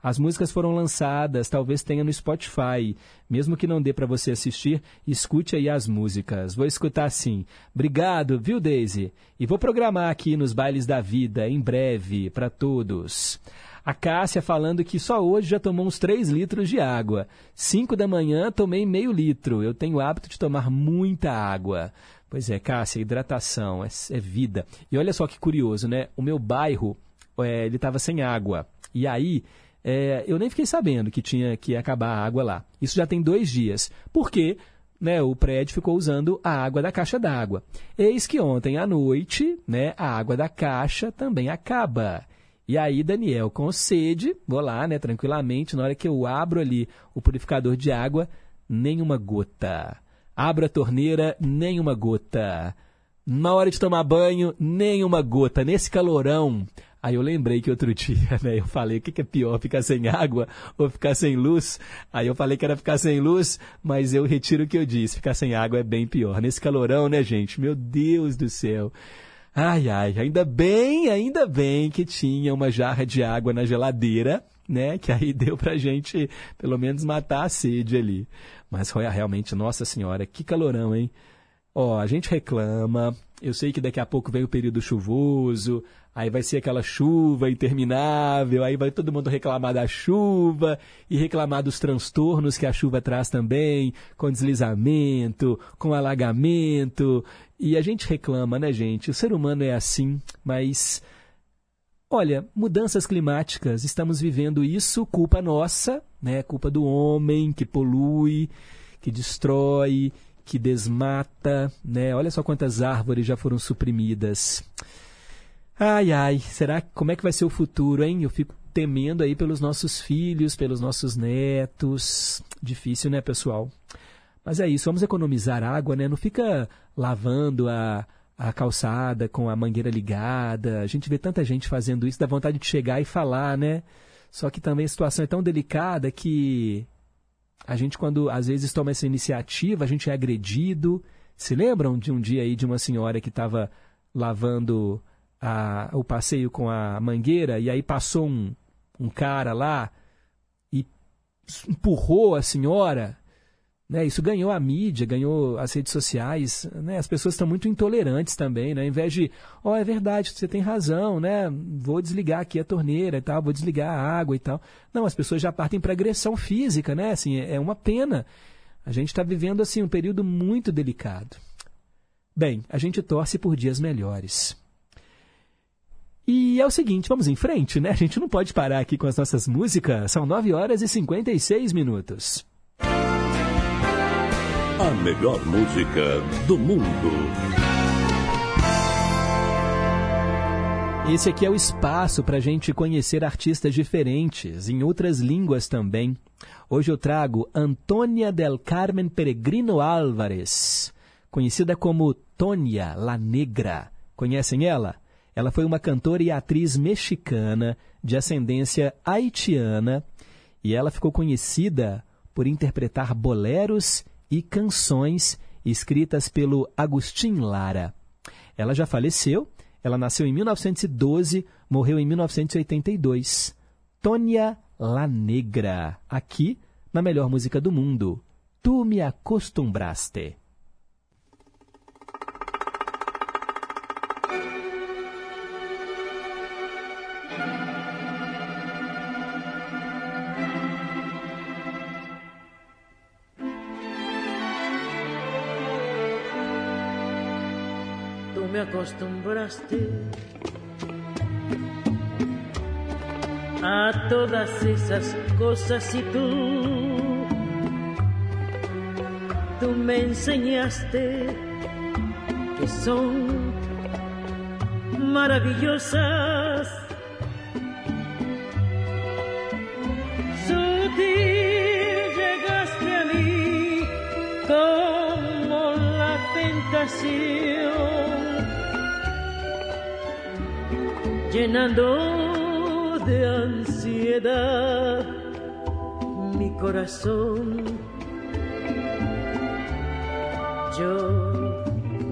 As músicas foram lançadas, talvez tenha no Spotify. Mesmo que não dê para você assistir, escute aí as músicas. Vou escutar sim. Obrigado, viu, Daisy? E vou programar aqui nos bailes da vida em breve para todos. A Cássia falando que só hoje já tomou uns 3 litros de água. 5 da manhã tomei meio litro. Eu tenho o hábito de tomar muita água. Pois é, Cássia, hidratação é, é vida. E olha só que curioso, né? O meu bairro, é, ele estava sem água. E aí, é, eu nem fiquei sabendo que tinha que acabar a água lá. Isso já tem dois dias. Por quê? Né, o prédio ficou usando a água da caixa d'água. Eis que ontem à noite, né, a água da caixa também acaba. E aí, Daniel, com sede, vou lá, né, tranquilamente, na hora que eu abro ali o purificador de água, nenhuma gota. Abro a torneira, nenhuma gota. Na hora de tomar banho, nenhuma gota. Nesse calorão. Aí eu lembrei que outro dia, né, eu falei, o que, que é pior, ficar sem água ou ficar sem luz? Aí eu falei que era ficar sem luz, mas eu retiro o que eu disse, ficar sem água é bem pior. Nesse calorão, né, gente? Meu Deus do céu. Ai, ai, ainda bem, ainda bem que tinha uma jarra de água na geladeira, né? Que aí deu pra gente, pelo menos, matar a sede ali. Mas foi realmente, nossa senhora, que calorão, hein? Ó, a gente reclama, eu sei que daqui a pouco vem o período chuvoso, aí vai ser aquela chuva interminável, aí vai todo mundo reclamar da chuva e reclamar dos transtornos que a chuva traz também, com deslizamento, com alagamento. E a gente reclama, né, gente? O ser humano é assim, mas. Olha, mudanças climáticas, estamos vivendo isso, culpa nossa, né? Culpa do homem que polui, que destrói, que desmata, né? Olha só quantas árvores já foram suprimidas. Ai, ai, será como é que vai ser o futuro, hein? Eu fico temendo aí pelos nossos filhos, pelos nossos netos. Difícil, né, pessoal? Mas é isso, vamos economizar água, né? Não fica lavando a, a calçada com a mangueira ligada. A gente vê tanta gente fazendo isso, dá vontade de chegar e falar, né? Só que também a situação é tão delicada que a gente, quando às vezes toma essa iniciativa, a gente é agredido. Se lembram de um dia aí de uma senhora que estava lavando a, o passeio com a mangueira e aí passou um, um cara lá e empurrou a senhora? Né, isso ganhou a mídia, ganhou as redes sociais. Né, as pessoas estão muito intolerantes também. Né, ao invés de, ó, oh, é verdade, você tem razão, né, vou desligar aqui a torneira e tal, vou desligar a água e tal. Não, as pessoas já partem para agressão física, né? Assim, é uma pena. A gente está vivendo assim um período muito delicado. Bem, a gente torce por dias melhores. E é o seguinte, vamos em frente, né? A gente não pode parar aqui com as nossas músicas. São 9 horas e 56 minutos. A melhor música do mundo. Esse aqui é o espaço para a gente conhecer artistas diferentes, em outras línguas também. Hoje eu trago Antônia del Carmen Peregrino Álvares, conhecida como Tônia La Negra. Conhecem ela? Ela foi uma cantora e atriz mexicana de ascendência haitiana e ela ficou conhecida por interpretar boleros e canções escritas pelo Agustin Lara. Ela já faleceu, ela nasceu em 1912, morreu em 1982. Tônia La Negra, aqui na melhor música do mundo. Tu me acostumbraste. Acostumbraste a todas esas cosas y tú, tú me enseñaste que son maravillosas. Llegaste a mí como la tentación, llenando de ansiedad mi corazón. Yo,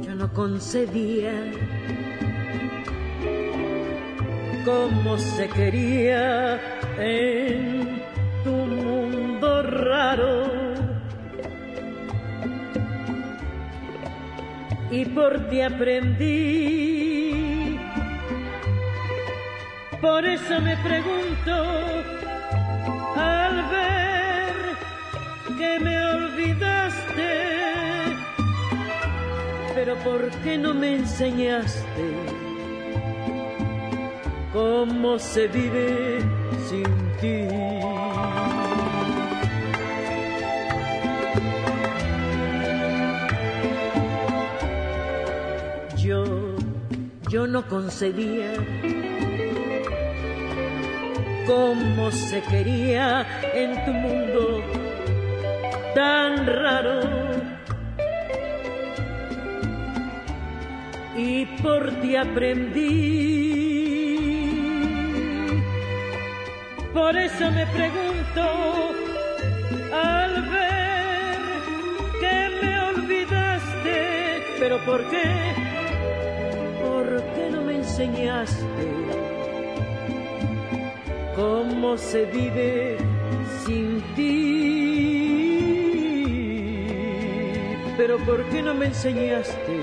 yo no concebía cómo se quería en tu mundo raro. Y por ti aprendí. Por eso me pregunto al ver que me olvidaste, pero ¿por qué no me enseñaste cómo se vive sin ti? Yo, yo no concebía cómo se quería en tu mundo tan raro. Y por ti aprendí. Por eso me pregunto al ver que me olvidaste, pero ¿por qué? ¿Por qué no me enseñaste? Cómo se vive sin ti. Pero ¿por qué no me enseñaste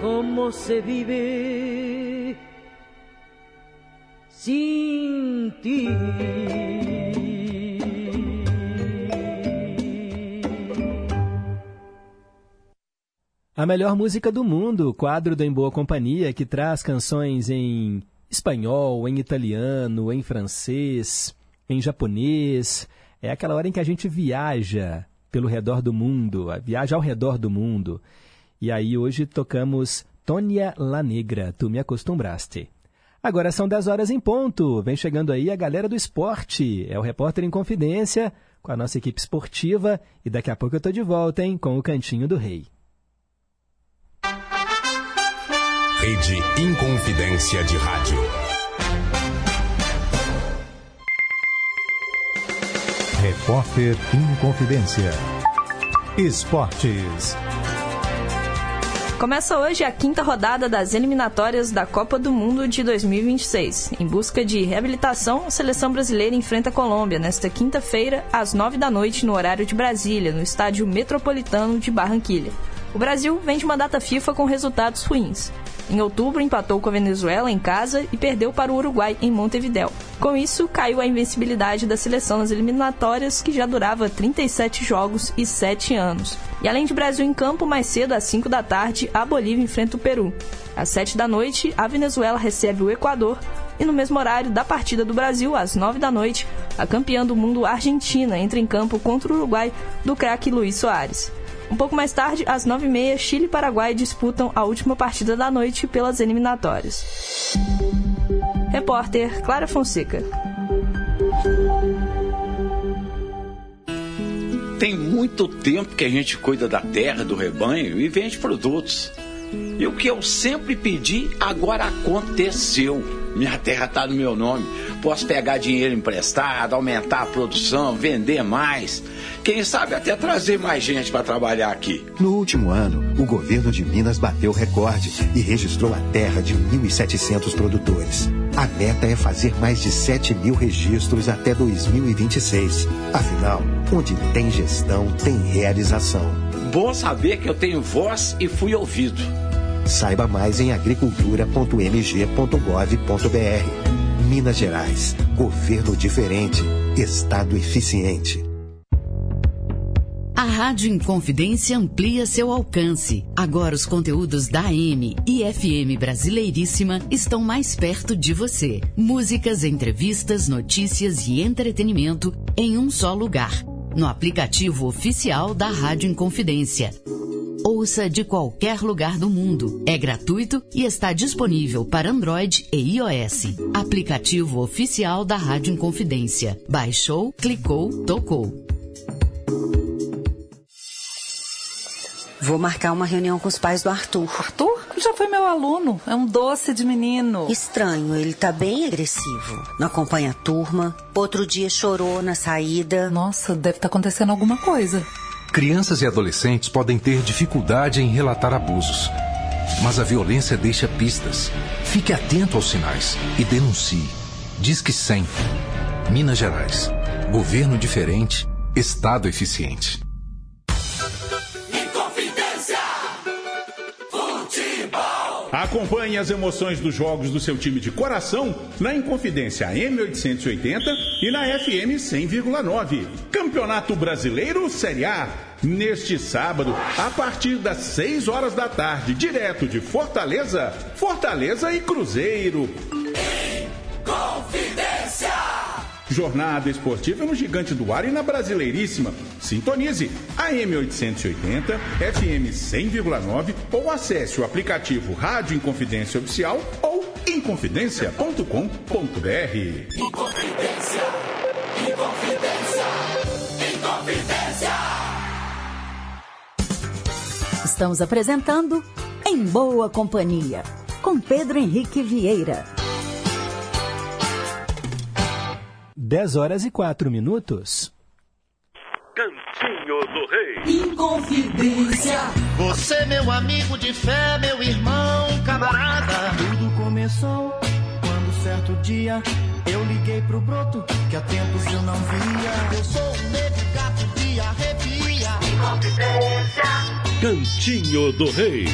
cómo se vive sin ti? A melhor música do mundo, quadro do Em Boa Companhia, que traz canções em espanhol, em italiano, em francês, em japonês. É aquela hora em que a gente viaja pelo redor do mundo, viaja ao redor do mundo. E aí hoje tocamos Tônia La Negra, Tu Me Acostumbraste. Agora são 10 horas em ponto. Vem chegando aí a galera do esporte. É o Repórter em Confidência com a nossa equipe esportiva. E daqui a pouco eu tô de volta, hein, com o Cantinho do Rei. Rede Inconfidência de Rádio. Repórter Inconfidência. Esportes. Começa hoje a quinta rodada das eliminatórias da Copa do Mundo de 2026. Em busca de reabilitação, a seleção brasileira enfrenta a Colômbia nesta quinta-feira, às nove da noite, no horário de Brasília, no estádio metropolitano de Barranquilha. O Brasil vem de uma data FIFA com resultados ruins. Em outubro, empatou com a Venezuela em casa e perdeu para o Uruguai em Montevidéu. Com isso, caiu a invencibilidade da seleção nas eliminatórias, que já durava 37 jogos e 7 anos. E além de Brasil em campo, mais cedo, às 5 da tarde, a Bolívia enfrenta o Peru. Às 7 da noite, a Venezuela recebe o Equador. E no mesmo horário da partida do Brasil, às 9 da noite, a campeã do mundo Argentina entra em campo contra o Uruguai do craque Luiz Soares. Um pouco mais tarde, às 9h30, Chile e Paraguai disputam a última partida da noite pelas eliminatórias. Repórter Clara Fonseca. Tem muito tempo que a gente cuida da terra, do rebanho e vende produtos. E o que eu sempre pedi, agora aconteceu. Minha terra está no meu nome. Posso pegar dinheiro emprestado, aumentar a produção, vender mais. Quem sabe até trazer mais gente para trabalhar aqui. No último ano, o governo de Minas bateu recorde e registrou a terra de 1.700 produtores. A meta é fazer mais de 7 mil registros até 2026. Afinal, onde tem gestão, tem realização. Bom saber que eu tenho voz e fui ouvido. Saiba mais em agricultura.mg.gov.br. Minas Gerais. Governo diferente. Estado eficiente. A Rádio Inconfidência amplia seu alcance. Agora os conteúdos da AM e FM Brasileiríssima estão mais perto de você. Músicas, entrevistas, notícias e entretenimento em um só lugar. No aplicativo oficial da Rádio Inconfidência. Ouça de qualquer lugar do mundo. É gratuito e está disponível para Android e iOS. Aplicativo oficial da Rádio Inconfidência. Baixou, clicou, tocou. Vou marcar uma reunião com os pais do Arthur. Arthur? Já foi meu aluno. É um doce de menino. Estranho, ele tá bem agressivo. Não acompanha a turma. Outro dia chorou na saída. Nossa, deve estar acontecendo alguma coisa. Crianças e adolescentes podem ter dificuldade em relatar abusos. Mas a violência deixa pistas. Fique atento aos sinais e denuncie. Disque 100. Minas Gerais. Governo diferente, Estado eficiente. Acompanhe as emoções dos jogos do seu time de coração na Inconfidência M880 e na FM 100,9. Campeonato Brasileiro Série A. Neste sábado, a partir das 6 horas da tarde, direto de Fortaleza, Fortaleza e Cruzeiro. Jornada esportiva no Gigante do Ar e na Brasileiríssima. Sintonize AM 880, FM 100,9 ou acesse o aplicativo Rádio Inconfidência Oficial ou inconfidência.com.br. Inconfidência! Inconfidência! Inconfidência! Estamos apresentando Em Boa Companhia, com Pedro Henrique Vieira. 10 horas e 4 minutos. Cantinho do Rei. Inconfidência! Você, meu amigo de fé, meu irmão, camarada. Tudo começou quando certo dia eu liguei pro broto que há tempos eu não via. Eu sou um negro gato de arrepia. Inconfidência! Cantinho do Rei.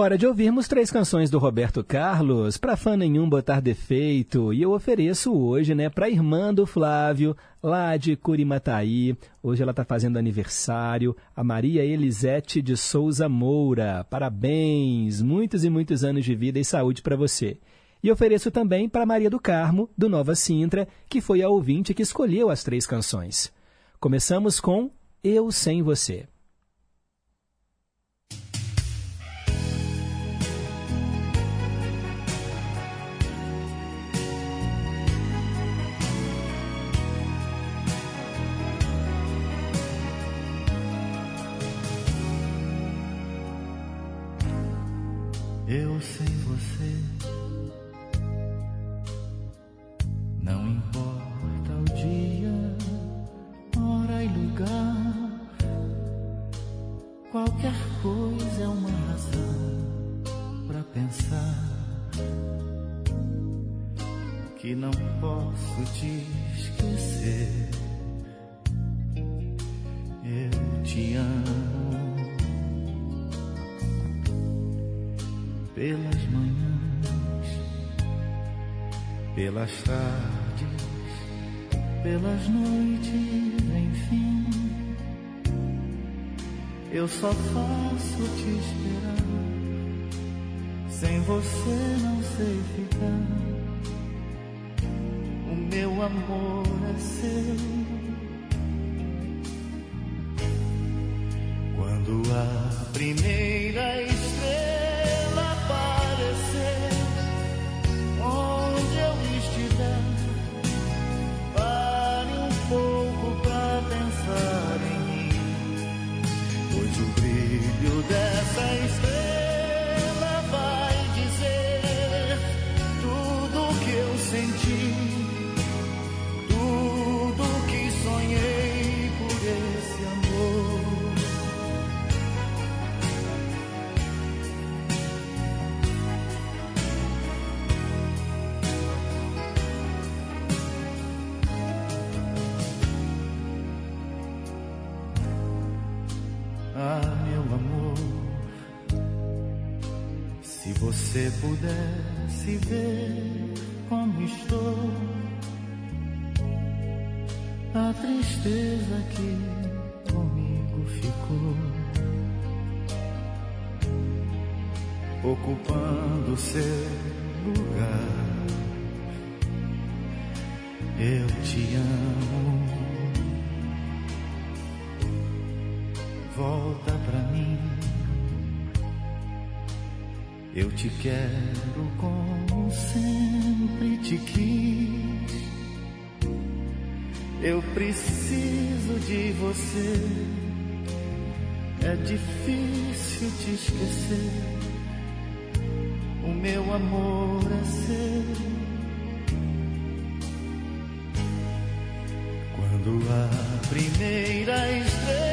Hora de ouvirmos três canções do Roberto Carlos, para fã nenhum botar defeito, e eu ofereço hoje, né, para irmã do Flávio, lá de Curimataí. Hoje ela está fazendo aniversário, a Maria Elisete de Souza Moura. Parabéns, muitos e muitos anos de vida e saúde para você. E ofereço também para Maria do Carmo, do Nova Sintra, que foi a ouvinte que escolheu as três canções. Começamos com Eu Sem Você. Eu sem você. Não importa o dia, hora e lugar. Qualquer coisa é uma razão para pensar que não posso te esquecer. Eu te amo. Pelas manhãs, pelas tardes, pelas noites, enfim. Eu só faço te esperar. Sem você não sei ficar. O meu amor é seu. Quando a primeira estrela amor, se você pudesse ver como estou, a tristeza que comigo ficou, ocupando seu lugar. Eu te amo. volta pra mim. Eu te quero como sempre te quis. Eu preciso de você. É difícil te esquecer. O meu amor é seu. Quando a primeira estrela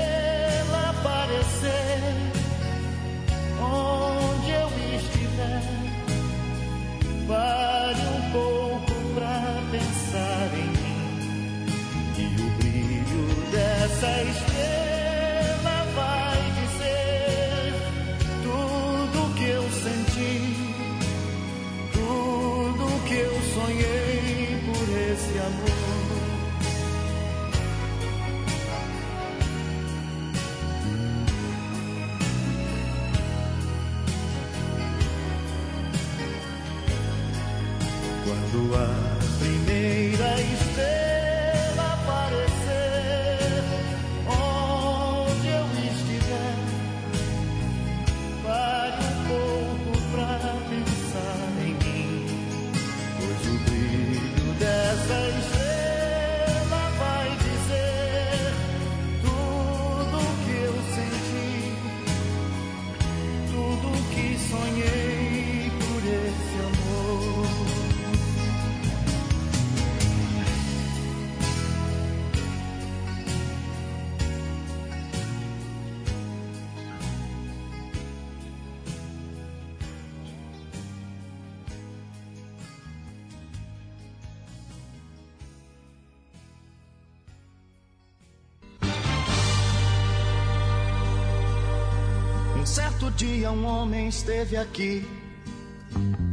um homem esteve aqui,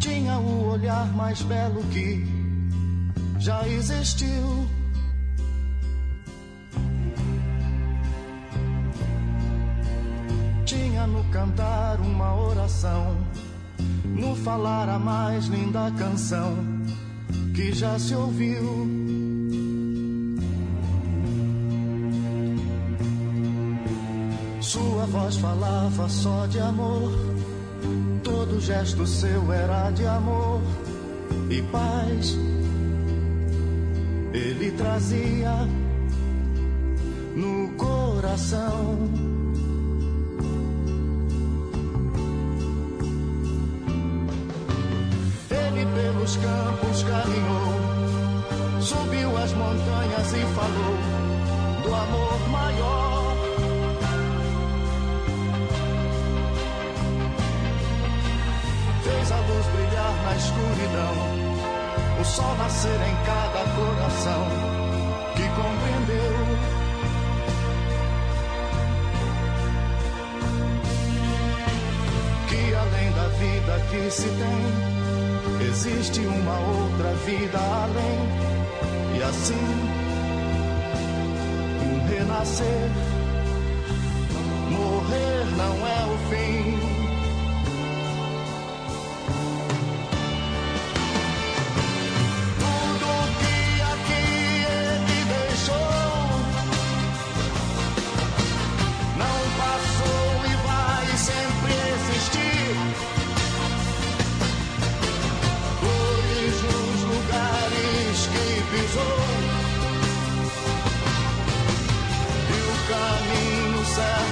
tinha o olhar mais belo que já existiu. Tinha no cantar uma oração, no falar a mais linda canção que já se ouviu. Sua voz falava só de amor, todo gesto seu era de amor e paz. Ele trazia no coração. Nascer em cada coração que compreendeu. Que além da vida que se tem, existe uma outra vida além, e assim um renascer. Morrer não é o fim. myself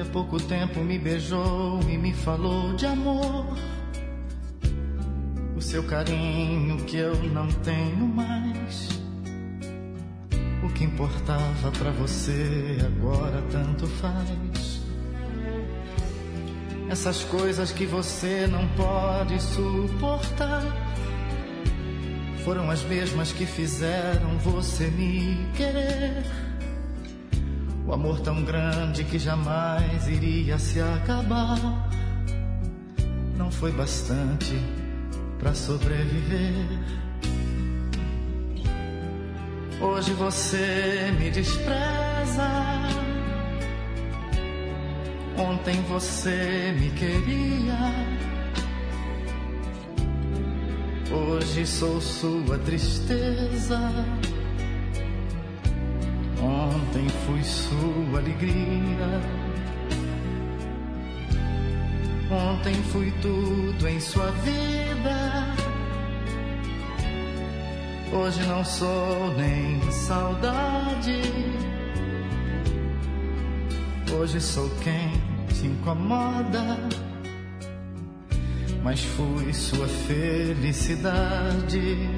Há pouco tempo me beijou e me falou de amor. O seu carinho que eu não tenho mais. O que importava pra você agora tanto faz. Essas coisas que você não pode suportar foram as mesmas que fizeram você me querer. O amor tão grande que jamais iria se acabar não foi bastante pra sobreviver. Hoje você me despreza. Ontem você me queria. Hoje sou sua tristeza. Ontem fui sua alegria. Ontem fui tudo em sua vida. Hoje não sou nem saudade. Hoje sou quem te incomoda. Mas fui sua felicidade.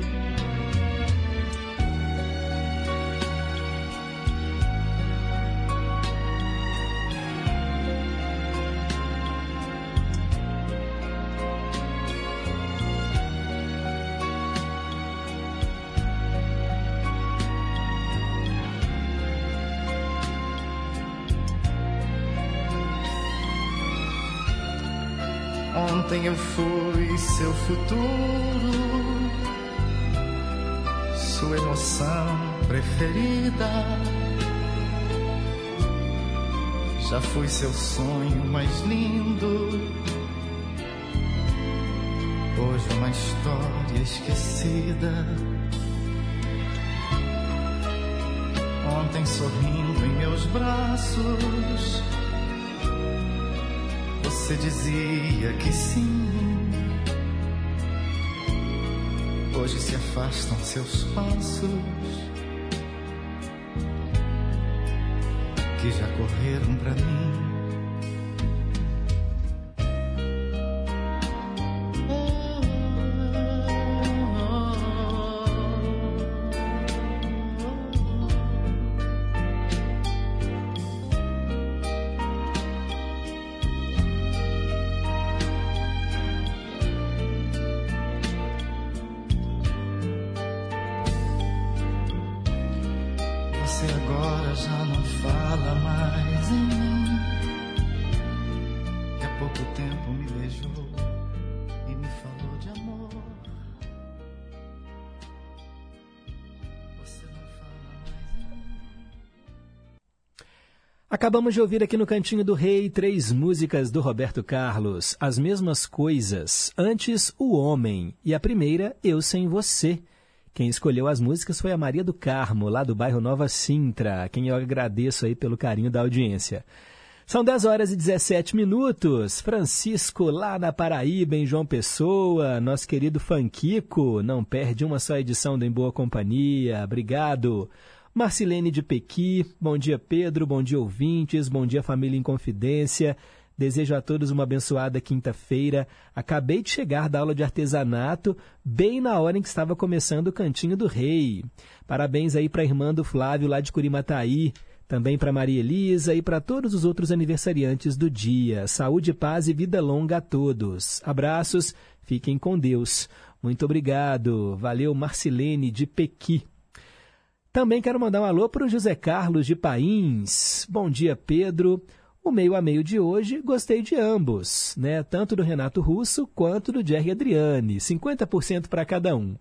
Eu fui seu futuro, sua emoção preferida. Já fui seu sonho mais lindo. Hoje uma história esquecida. Ontem sorrindo em meus braços. Você dizia que sim. Hoje se afastam seus passos que já correram pra mim. Acabamos de ouvir aqui no Cantinho do Rei três músicas do Roberto Carlos, As Mesmas Coisas, Antes o Homem e a primeira, Eu Sem Você. Quem escolheu as músicas foi a Maria do Carmo, lá do bairro Nova Sintra, a quem eu agradeço aí pelo carinho da audiência. São 10 horas e 17 minutos. Francisco, lá na Paraíba, em João Pessoa, nosso querido Fanquico, não perde uma só edição do Em Boa Companhia. Obrigado. Marcilene de Pequi, bom dia Pedro, bom dia ouvintes, bom dia família em confidência. Desejo a todos uma abençoada quinta-feira. Acabei de chegar da aula de artesanato, bem na hora em que estava começando o Cantinho do Rei. Parabéns aí para a irmã do Flávio lá de Curimataí, também para Maria Elisa e para todos os outros aniversariantes do dia. Saúde, paz e vida longa a todos. Abraços, fiquem com Deus. Muito obrigado. Valeu, Marcilene de Pequi. Também quero mandar um alô para o José Carlos de Pains. Bom dia, Pedro. O meio a meio de hoje, gostei de ambos, né? Tanto do Renato Russo quanto do Jerry Adriani, 50% para cada um.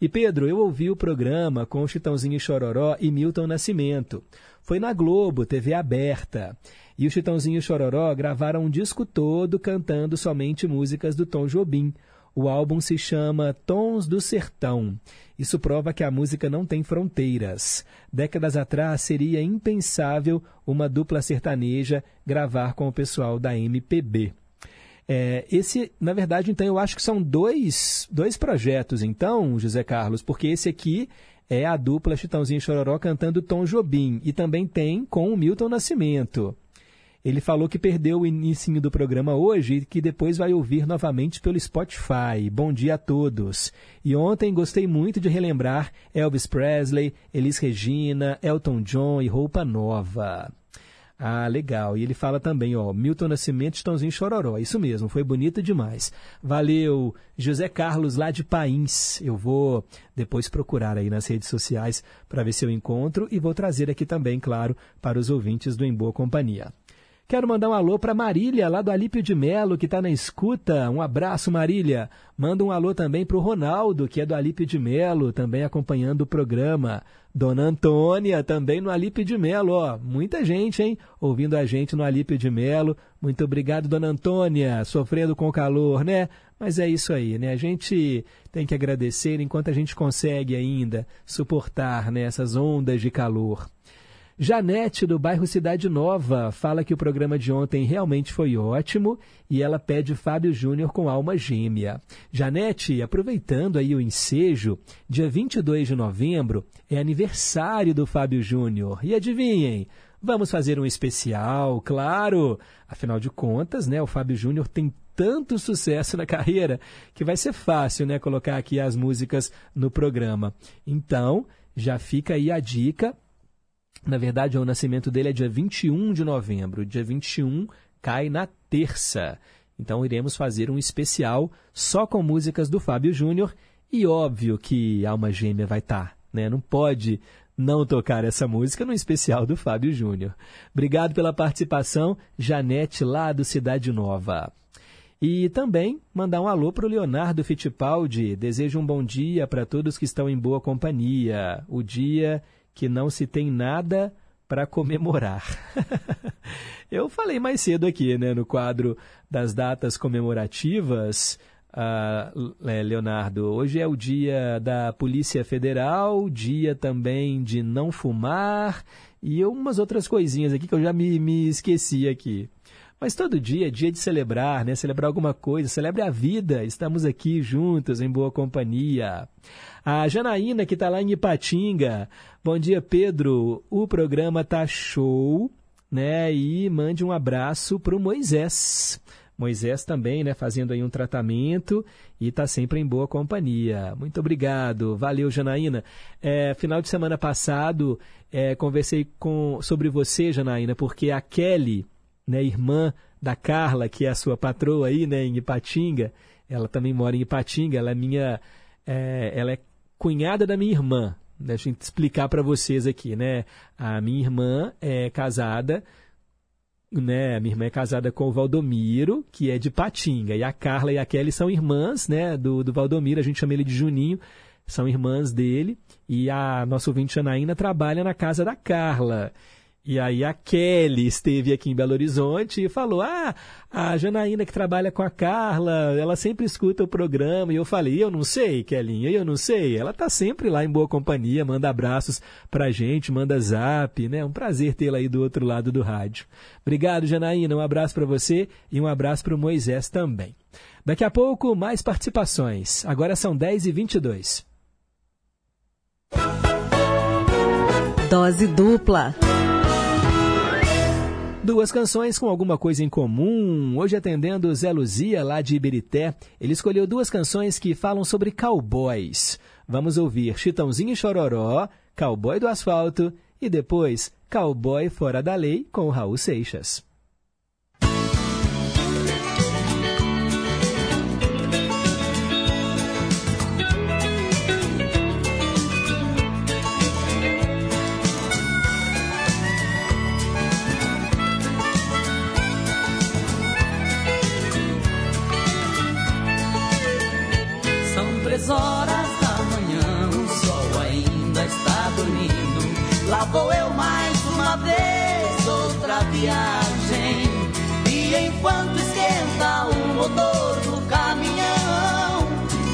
E Pedro, eu ouvi o programa com o Chitãozinho Chororó e Milton Nascimento. Foi na Globo, TV aberta. E o Chitãozinho Chororó gravaram um disco todo cantando somente músicas do Tom Jobim. O álbum se chama Tons do Sertão. Isso prova que a música não tem fronteiras. Décadas atrás seria impensável uma dupla sertaneja gravar com o pessoal da MPB. É, esse, na verdade, então, eu acho que são dois, dois projetos, então, José Carlos, porque esse aqui é a dupla Chitãozinho e Chororó cantando Tom Jobim e também tem com o Milton Nascimento. Ele falou que perdeu o início do programa hoje e que depois vai ouvir novamente pelo Spotify. Bom dia a todos. E ontem gostei muito de relembrar Elvis Presley, Elis Regina, Elton John e Roupa Nova. Ah, legal. E ele fala também, ó, Milton Nascimento, Estãozinho Chororó. Isso mesmo, foi bonito demais. Valeu, José Carlos lá de Pains. Eu vou depois procurar aí nas redes sociais para ver se eu encontro e vou trazer aqui também, claro, para os ouvintes do Em Boa Companhia. Quero mandar um alô para Marília, lá do Alípio de Melo, que está na escuta. Um abraço, Marília. Manda um alô também para o Ronaldo, que é do Alípio de Melo, também acompanhando o programa. Dona Antônia, também no Alípio de Melo, ó. Muita gente, hein? Ouvindo a gente no Alípio de Melo. Muito obrigado, Dona Antônia. Sofrendo com o calor, né? Mas é isso aí, né? A gente tem que agradecer enquanto a gente consegue ainda suportar né, essas ondas de calor. Janete, do bairro Cidade Nova, fala que o programa de ontem realmente foi ótimo e ela pede Fábio Júnior com alma gêmea. Janete, aproveitando aí o ensejo, dia 22 de novembro é aniversário do Fábio Júnior. E adivinhem, vamos fazer um especial, claro. Afinal de contas, né, o Fábio Júnior tem tanto sucesso na carreira que vai ser fácil, né, colocar aqui as músicas no programa. Então, já fica aí a dica na verdade, o nascimento dele é dia 21 de novembro. Dia 21 cai na terça. Então iremos fazer um especial só com músicas do Fábio Júnior. E óbvio que Alma Gêmea vai estar, né? Não pode não tocar essa música no especial do Fábio Júnior. Obrigado pela participação, Janete, lá do Cidade Nova. E também mandar um alô para o Leonardo Fittipaldi. Desejo um bom dia para todos que estão em boa companhia. O dia que não se tem nada para comemorar. Eu falei mais cedo aqui, né, no quadro das datas comemorativas, uh, Leonardo. Hoje é o dia da Polícia Federal, dia também de não fumar e umas outras coisinhas aqui que eu já me, me esqueci aqui. Mas todo dia é dia de celebrar, né? Celebrar alguma coisa, celebre a vida. Estamos aqui juntos, em boa companhia. A Janaína, que está lá em Ipatinga. Bom dia, Pedro. O programa tá show, né? E mande um abraço para o Moisés. Moisés também, né, fazendo aí um tratamento e está sempre em boa companhia. Muito obrigado, valeu, Janaína. É, final de semana passado, é, conversei com, sobre você, Janaína, porque a Kelly, né, irmã da Carla, que é a sua patroa aí, né, em Ipatinga, ela também mora em Ipatinga, ela é minha, é, ela é cunhada da minha irmã. Deixa eu explicar para vocês aqui, né? A minha irmã é casada, né? A minha irmã é casada com o Valdomiro, que é de Patinga, e a Carla e a Kelly são irmãs, né? Do, do Valdomiro, a gente chama ele de Juninho, são irmãs dele, e a nossa ouvinte Janaína trabalha na casa da Carla. E aí a Kelly esteve aqui em Belo Horizonte e falou: Ah, a Janaína que trabalha com a Carla, ela sempre escuta o programa. E eu falei: Eu não sei, Kellinha, eu não sei. Ela tá sempre lá em boa companhia, manda abraços pra gente, manda zap, né? Um prazer tê-la aí do outro lado do rádio. Obrigado, Janaína. Um abraço para você e um abraço para o Moisés também. Daqui a pouco, mais participações. Agora são 10h22. Dose dupla. Duas canções com alguma coisa em comum. Hoje atendendo Zé Luzia, lá de Ibirité, ele escolheu duas canções que falam sobre cowboys. Vamos ouvir Chitãozinho e Chororó, Cowboy do Asfalto e depois Cowboy Fora da Lei com Raul Seixas. Horas da manhã, o sol ainda está dormindo. Lá vou eu mais uma vez, outra viagem. E enquanto esquenta o motor do caminhão,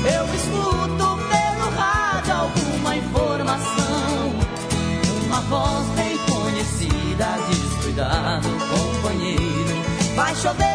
eu escuto pelo rádio alguma informação. Uma voz bem conhecida diz: Cuidado, companheiro, vai chover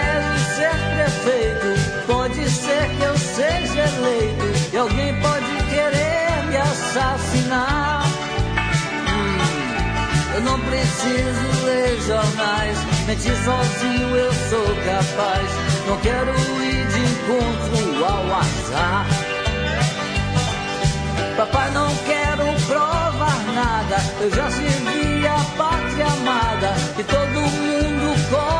Quero ser prefeito. Pode ser que eu seja eleito. E alguém pode querer me assassinar. Hum, eu não preciso ler jornais. Mentir sozinho eu sou capaz. Não quero ir de encontro ao azar. Papai, não quero provar nada. Eu já servi a pátria amada. E todo mundo cobra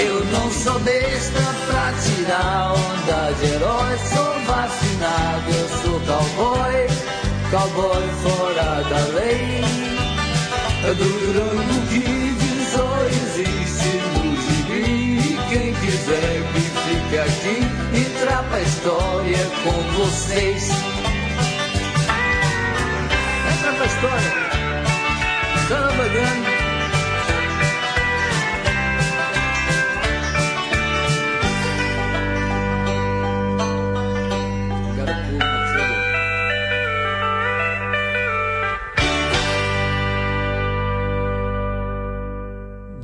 Eu não sou besta pra tirar onda de herói, sou vacinado, eu sou cowboy, cowboy fora da lei. É Adorando no que só existe no gibi, quem quiser que fique aqui e trapa a história com vocês. É trapa a história, samba grande.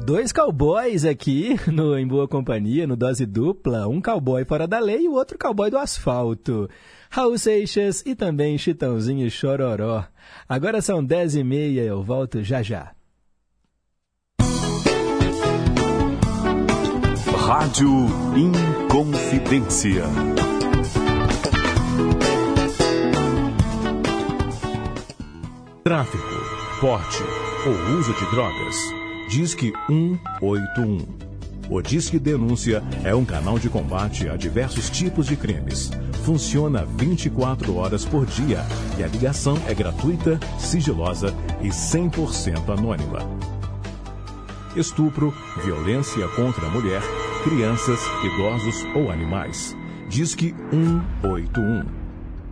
Dois cowboys aqui no Em Boa Companhia, no Dose Dupla. Um cowboy fora da lei e o outro cowboy do asfalto. Raul Seixas e também Chitãozinho e Chororó. Agora são dez e meia, eu volto já já. Rádio Inconfidência. Tráfico, porte ou uso de drogas. Disque 181. O Disque Denúncia é um canal de combate a diversos tipos de crimes. Funciona 24 horas por dia e a ligação é gratuita, sigilosa e 100% anônima. Estupro, violência contra a mulher, crianças, idosos ou animais. Disque 181.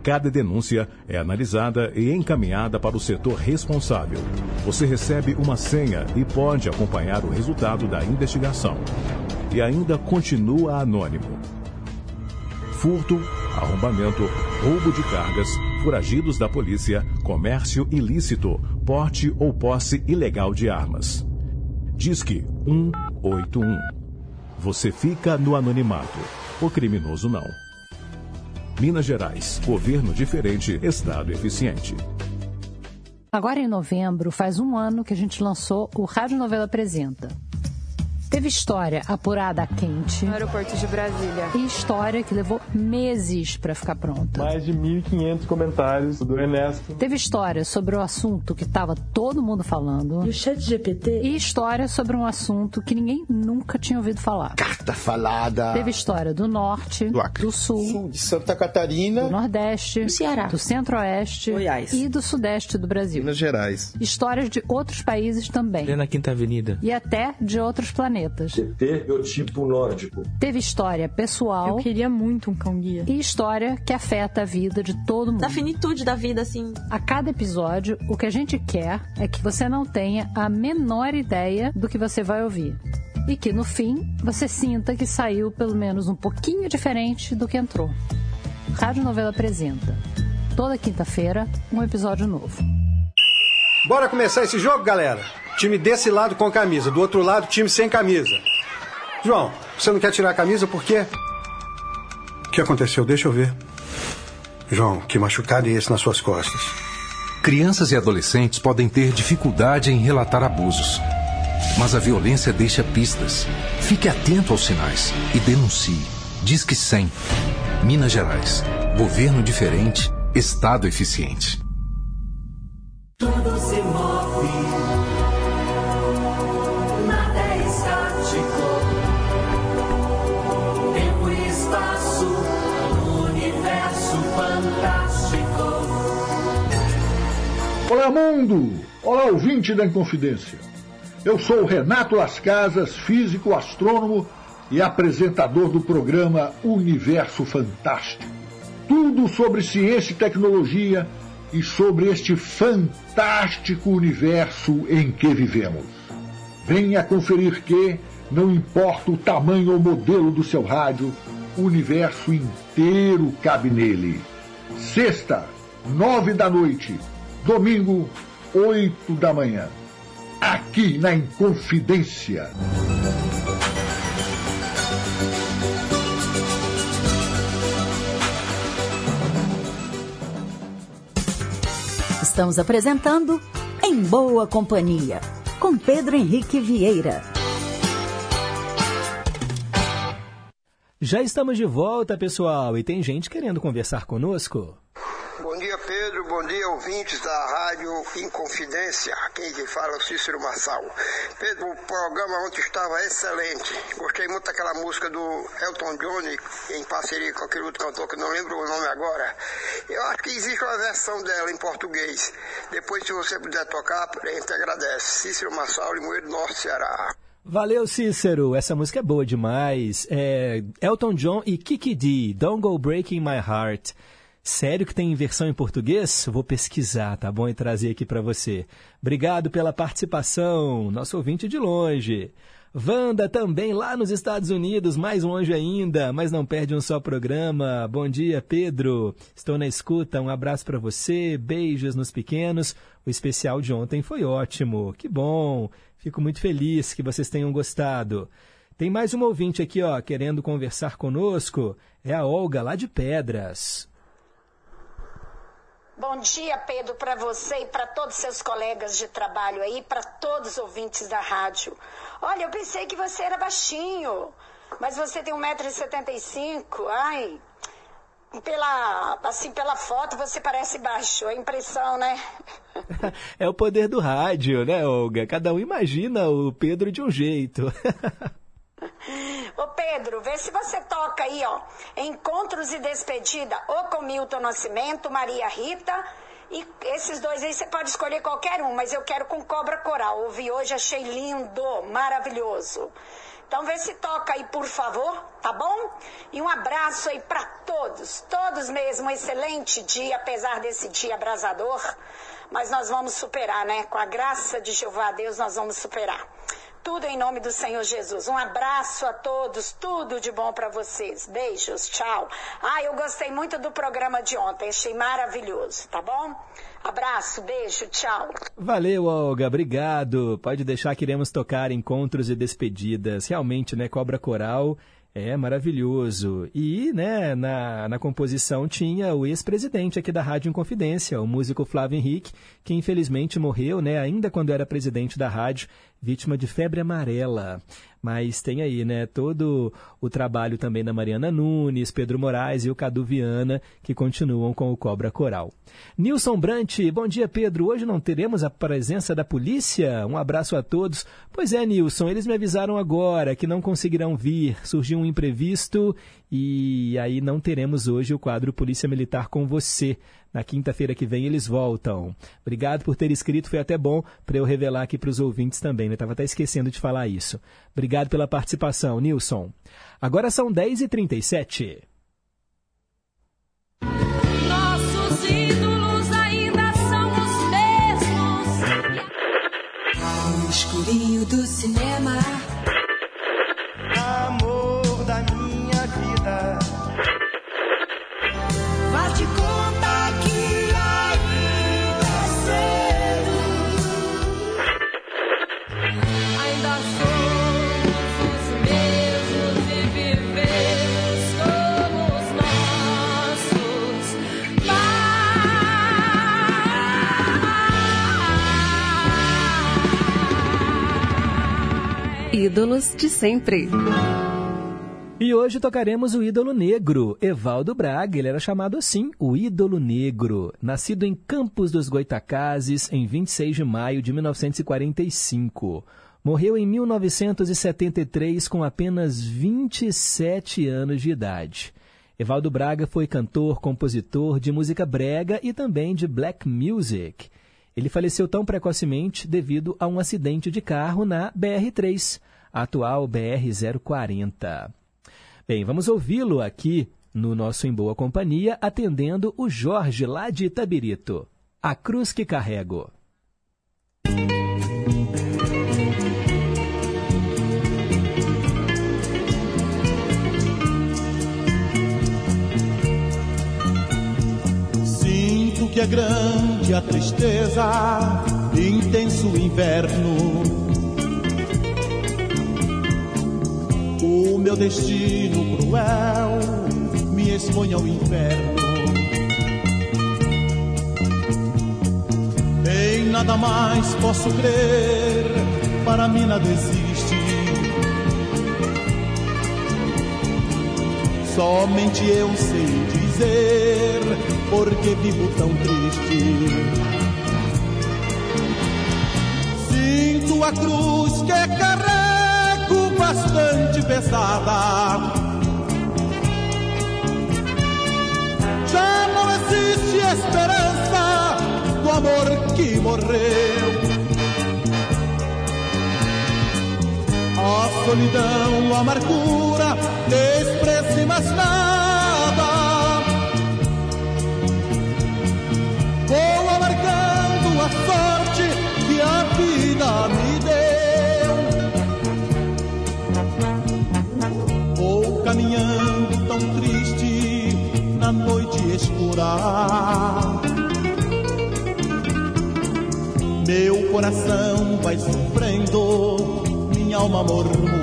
Cada denúncia é analisada e encaminhada para o setor responsável. Você recebe uma senha e pode acompanhar o resultado da investigação. E ainda continua anônimo. Furto, arrombamento, roubo de cargas, foragidos da polícia, comércio ilícito, porte ou posse ilegal de armas. Disque 181. Você fica no anonimato. O criminoso não. Minas Gerais. Governo diferente, Estado eficiente. Agora em novembro, faz um ano que a gente lançou o Rádio Novela Apresenta. Teve história apurada a quente. No aeroporto de Brasília. E história que levou meses para ficar pronta. Mais de 1.500 comentários do Ernesto. Teve história sobre o assunto que estava todo mundo falando. E o chat GPT? E história sobre um assunto que ninguém nunca tinha ouvido falar. Carta falada. Teve história do norte, do, Acre. do sul, sul, de Santa Catarina, do nordeste, do Ceará, do centro-oeste Goiás. e do sudeste do Brasil. Minas Gerais. Histórias de outros países também. na Quinta Avenida. E até de outros planetas. TT biotipo nórdico. Teve história pessoal. Eu queria muito um cão guia. E história que afeta a vida de todo mundo. Da finitude da vida, assim. A cada episódio, o que a gente quer é que você não tenha a menor ideia do que você vai ouvir. E que no fim você sinta que saiu pelo menos um pouquinho diferente do que entrou. Rádio Novela apresenta. Toda quinta-feira, um episódio novo. Bora começar esse jogo, galera? Time desse lado com camisa, do outro lado, time sem camisa. João, você não quer tirar a camisa por quê? O que aconteceu? Deixa eu ver. João, que machucado é esse nas suas costas? Crianças e adolescentes podem ter dificuldade em relatar abusos. Mas a violência deixa pistas. Fique atento aos sinais e denuncie. Diz que 100. Minas Gerais. Governo diferente, Estado eficiente. Tudo se move, nada é estático. Tempo e espaço, universo fantástico. Olá, mundo! Olá, ouvinte da Inconfidência. Eu sou o Renato Las Casas, físico, astrônomo e apresentador do programa Universo Fantástico. Tudo sobre ciência e tecnologia e sobre este fantástico universo em que vivemos. Venha conferir que, não importa o tamanho ou modelo do seu rádio, o universo inteiro cabe nele. Sexta, nove da noite. Domingo, oito da manhã. Aqui na Inconfidência. Estamos apresentando Em Boa Companhia, com Pedro Henrique Vieira. Já estamos de volta, pessoal, e tem gente querendo conversar conosco. Bom dia, Pedro. Bom dia, ouvintes da Rádio Inconfidência. Quem que fala é o Cícero Massal. Pedro, o programa ontem estava excelente. Gostei muito daquela música do Elton John, em parceria com aquele outro cantor que não lembro o nome agora. Eu acho que existe uma versão dela em português. Depois, se você puder tocar, a gente agradece. Cícero Massal, Limoeiro Norte, Ceará. Valeu, Cícero. Essa música é boa demais. É Elton John e Kiki D, Don't Go Breaking My Heart. Sério que tem versão em português? Vou pesquisar, tá bom? E trazer aqui para você. Obrigado pela participação, nosso ouvinte de longe. Wanda também lá nos Estados Unidos, mais longe ainda, mas não perde um só programa. Bom dia, Pedro. Estou na escuta. Um abraço para você. Beijos nos pequenos. O especial de ontem foi ótimo. Que bom. Fico muito feliz que vocês tenham gostado. Tem mais um ouvinte aqui, ó, querendo conversar conosco. É a Olga lá de Pedras. Bom dia, Pedro, para você e para todos os seus colegas de trabalho aí, para todos os ouvintes da rádio. Olha, eu pensei que você era baixinho, mas você tem 1,75m. Ai, pela, assim, pela foto você parece baixo, é impressão, né? É o poder do rádio, né, Olga? Cada um imagina o Pedro de um jeito. Pedro, vê se você toca aí, ó. Encontros e despedida, ou com Milton Nascimento, Maria Rita. E esses dois aí você pode escolher qualquer um, mas eu quero com Cobra Coral. Ouvi hoje, achei lindo, maravilhoso. Então vê se toca aí, por favor, tá bom? E um abraço aí para todos, todos mesmo. Um excelente dia, apesar desse dia abrasador. Mas nós vamos superar, né? Com a graça de Jeová Deus, nós vamos superar. Tudo em nome do Senhor Jesus. Um abraço a todos, tudo de bom para vocês. Beijos, tchau. Ah, eu gostei muito do programa de ontem, achei maravilhoso, tá bom? Abraço, beijo, tchau. Valeu, Olga, obrigado. Pode deixar que iremos tocar encontros e despedidas. Realmente, né, Cobra Coral é maravilhoso. E, né, na, na composição tinha o ex-presidente aqui da Rádio Inconfidência, o músico Flávio Henrique, que infelizmente morreu, né, ainda quando era presidente da rádio, vítima de febre amarela. Mas tem aí, né, todo o trabalho também da Mariana Nunes, Pedro Moraes e o Cadu Viana, que continuam com o Cobra Coral. Nilson Brant, bom dia, Pedro. Hoje não teremos a presença da polícia? Um abraço a todos. Pois é, Nilson, eles me avisaram agora que não conseguirão vir. Surgiu um imprevisto e aí não teremos hoje o quadro Polícia Militar com você. Na quinta-feira que vem eles voltam. Obrigado por ter escrito, foi até bom para eu revelar aqui para os ouvintes também, né? Estava até esquecendo de falar isso. Obrigado pela participação, Nilson. Agora são 10h37. Nossos ídolos ainda são os mesmos. No escurinho do cinema. Ídolos de sempre. E hoje tocaremos o ídolo negro, Evaldo Braga. Ele era chamado assim, o ídolo negro. Nascido em Campos dos Goitacazes em 26 de maio de 1945. Morreu em 1973 com apenas 27 anos de idade. Evaldo Braga foi cantor, compositor de música brega e também de black music. Ele faleceu tão precocemente devido a um acidente de carro na BR-3, a atual BR-040. Bem, vamos ouvi-lo aqui no nosso Em Boa Companhia, atendendo o Jorge lá de Itabirito. A cruz que carrego. Sinto que é grande a tristeza, intenso o inverno. O meu destino cruel me expõe ao inferno. Em nada mais posso crer, para mim nada existe. Somente eu sei dizer porque vivo tão triste. Sinto a cruz que carrego bastante pesada. Já não existe esperança do amor que morreu. solidão, a amargura, despreze mais nada. Noite escura. Meu coração vai sofrendo, minha alma murmura.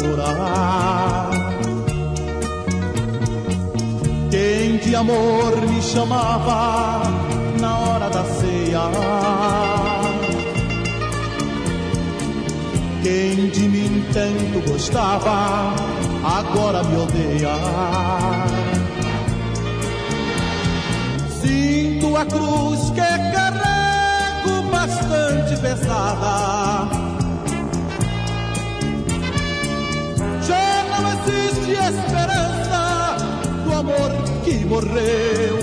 Quem de amor me chamava na hora da ceia? Quem de mim tanto gostava, agora me odeia. Sinto a cruz que carrego bastante pesada. Já não existe esperança do amor que morreu.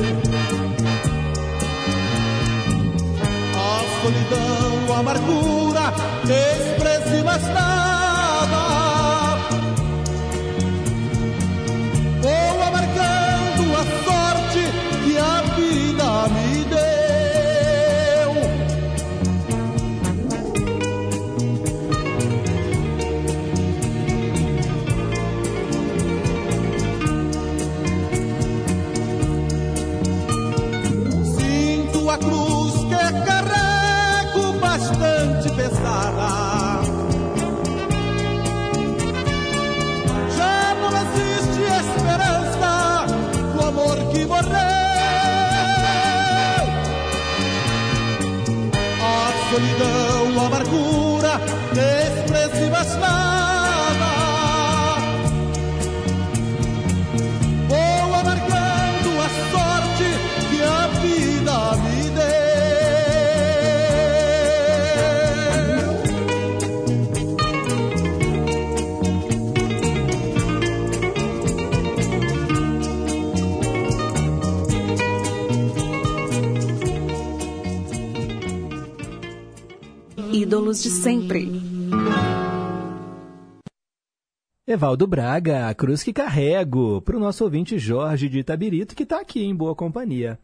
A solidão, a amargura, despreze mais. Solidão, amargura, despreze mais nada. Ídolos de sempre. Evaldo Braga, a cruz que carrego, para o nosso ouvinte Jorge de Itabirito, que está aqui em boa companhia.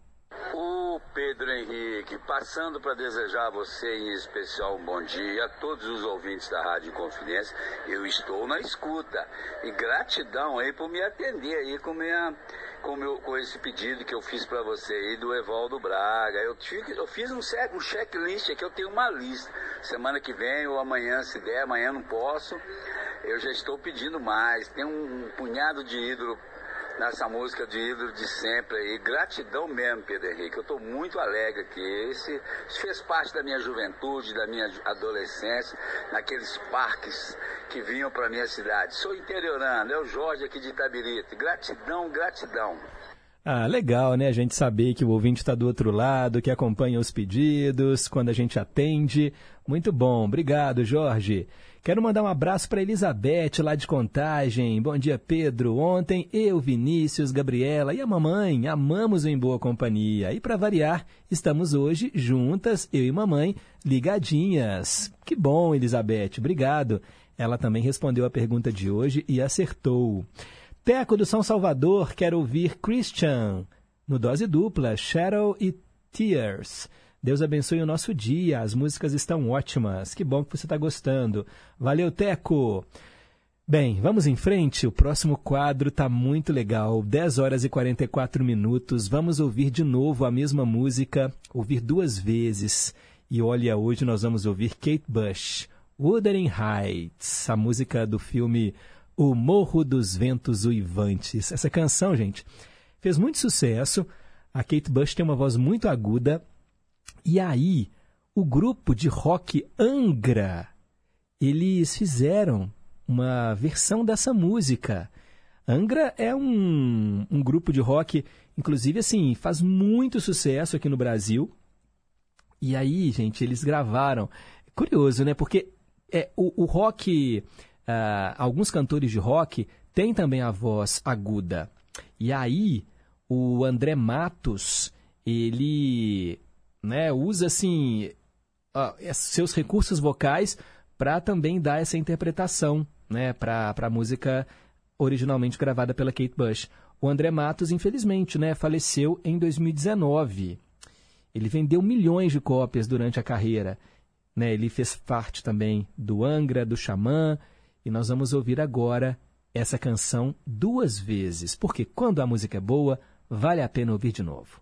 O Pedro Henrique, passando para desejar a você em especial um bom dia, a todos os ouvintes da Rádio Confidência, eu estou na escuta. E gratidão aí por me atender aí com, minha, com, meu, com esse pedido que eu fiz para você aí do Evaldo Braga. Eu, tive- eu fiz um, um checklist aqui, eu tenho uma lista. Semana que vem ou amanhã, se der, amanhã não posso. Eu já estou pedindo mais. Tem um, um punhado de ídolo nessa música de ídolo de sempre aí. Gratidão mesmo, Pedro Henrique. Eu estou muito alegre aqui. Esse, isso fez parte da minha juventude, da minha adolescência, naqueles parques que vinham para minha cidade. Sou interiorano, é o Jorge aqui de Itabirito. Gratidão, gratidão. Ah, legal, né? A gente saber que o ouvinte está do outro lado, que acompanha os pedidos, quando a gente atende. Muito bom. Obrigado, Jorge. Quero mandar um abraço para Elizabeth, lá de Contagem. Bom dia, Pedro. Ontem eu, Vinícius, Gabriela e a mamãe amamos o Em Boa Companhia. E para variar, estamos hoje juntas, eu e mamãe, ligadinhas. Que bom, Elizabeth. Obrigado. Ela também respondeu a pergunta de hoje e acertou. Teco do São Salvador quer ouvir Christian no dose dupla, Shadow e Tears. Deus abençoe o nosso dia, as músicas estão ótimas. Que bom que você está gostando. Valeu, Teco! Bem, vamos em frente. O próximo quadro está muito legal. 10 horas e 44 minutos. Vamos ouvir de novo a mesma música, ouvir duas vezes. E olha, hoje nós vamos ouvir Kate Bush, Wuthering Heights, a música do filme O Morro dos Ventos Uivantes. Essa canção, gente, fez muito sucesso. A Kate Bush tem uma voz muito aguda. E aí, o grupo de rock Angra, eles fizeram uma versão dessa música. Angra é um, um grupo de rock, inclusive assim, faz muito sucesso aqui no Brasil. E aí, gente, eles gravaram. Curioso, né? Porque é, o, o rock, uh, alguns cantores de rock têm também a voz aguda. E aí, o André Matos, ele né, usa assim uh, seus recursos vocais para também dar essa interpretação né, para a música originalmente gravada pela Kate Bush. O André Matos, infelizmente, né, faleceu em 2019. Ele vendeu milhões de cópias durante a carreira. Né? Ele fez parte também do Angra, do Xamã, e nós vamos ouvir agora essa canção duas vezes, porque quando a música é boa, vale a pena ouvir de novo.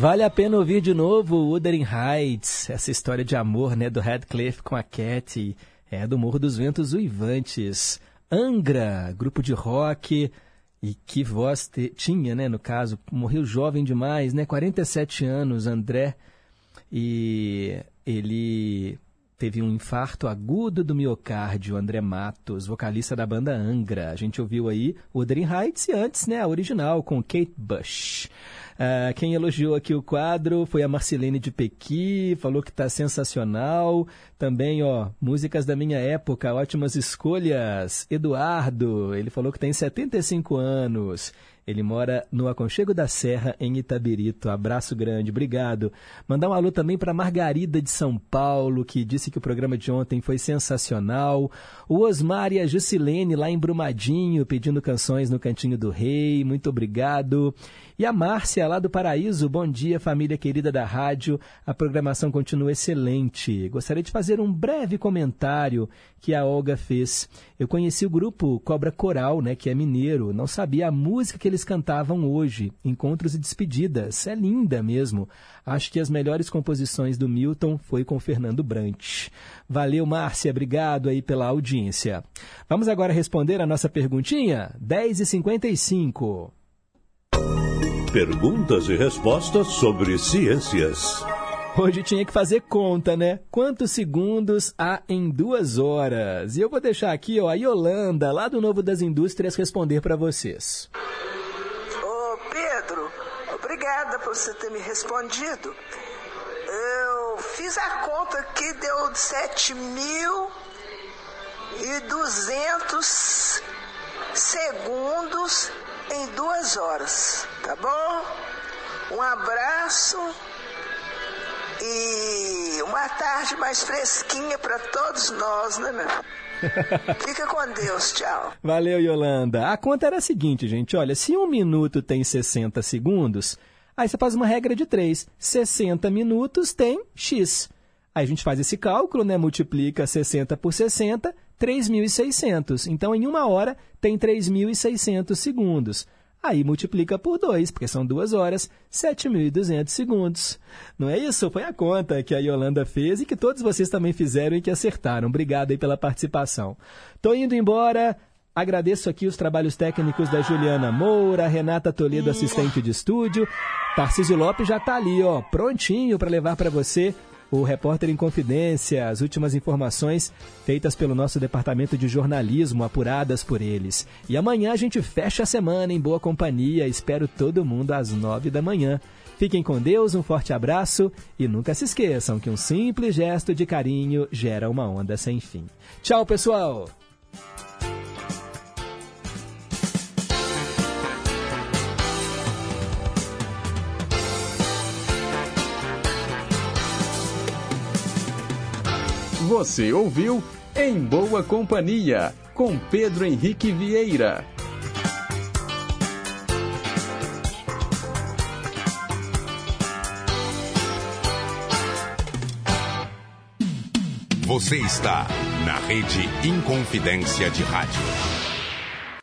Vale a pena ouvir de novo Wuthering Heights, essa história de amor né, do Radcliffe com a Cat, é do Morro dos Ventos Uivantes. Angra, grupo de rock, e que voz te- tinha, né, no caso, morreu jovem demais, né, 47 anos, André, e ele teve um infarto agudo do miocárdio, André Matos, vocalista da banda Angra. A gente ouviu aí Wuthering Heights e antes, né, a original com Kate Bush. Ah, quem elogiou aqui o quadro foi a Marcelene de Pequi, falou que está sensacional. Também, ó, músicas da minha época, ótimas escolhas. Eduardo, ele falou que tem 75 anos. Ele mora no Aconchego da Serra, em Itabirito. Abraço grande, obrigado. Mandar um alô também para Margarida de São Paulo, que disse que o programa de ontem foi sensacional. O Osmar e a Jusilene, lá em Brumadinho, pedindo canções no Cantinho do Rei. Muito obrigado. E a Márcia, lá do Paraíso, bom dia, família querida da rádio. A programação continua excelente. Gostaria de fazer um breve comentário que a Olga fez. Eu conheci o grupo Cobra Coral, né, que é mineiro. Não sabia a música que eles cantavam hoje, Encontros e Despedidas. É linda mesmo. Acho que as melhores composições do Milton foi com Fernando Brant. Valeu, Márcia, obrigado aí pela audiência. Vamos agora responder a nossa perguntinha? 10h55. Perguntas e respostas sobre ciências. Hoje tinha que fazer conta, né? Quantos segundos há em duas horas? E eu vou deixar aqui, ó, a Yolanda, lá do Novo das Indústrias, responder para vocês. Ô Pedro, obrigada por você ter me respondido. Eu fiz a conta aqui, deu 7.200 segundos em duas horas, tá bom? Um abraço e uma tarde mais fresquinha para todos nós, né, meu? Fica com Deus, tchau. Valeu, Yolanda. A conta era a seguinte, gente. Olha, se um minuto tem 60 segundos, aí você faz uma regra de 3. 60 minutos tem X. Aí a gente faz esse cálculo, né? Multiplica 60 por 60, 3.600. Então, em uma hora, tem 3.600 segundos. Aí multiplica por 2, porque são duas horas, 7.200 segundos. Não é isso? Foi a conta que a Yolanda fez e que todos vocês também fizeram e que acertaram. Obrigado aí pela participação. Tô indo embora. Agradeço aqui os trabalhos técnicos da Juliana Moura, Renata Toledo, assistente de estúdio. Tarcísio Lopes já está ali, ó, prontinho para levar para você o Repórter em Confidência, as últimas informações feitas pelo nosso departamento de jornalismo, apuradas por eles. E amanhã a gente fecha a semana em boa companhia. Espero todo mundo às nove da manhã. Fiquem com Deus, um forte abraço e nunca se esqueçam que um simples gesto de carinho gera uma onda sem fim. Tchau, pessoal! Você ouviu Em Boa Companhia, com Pedro Henrique Vieira. Você está na rede Inconfidência de Rádio.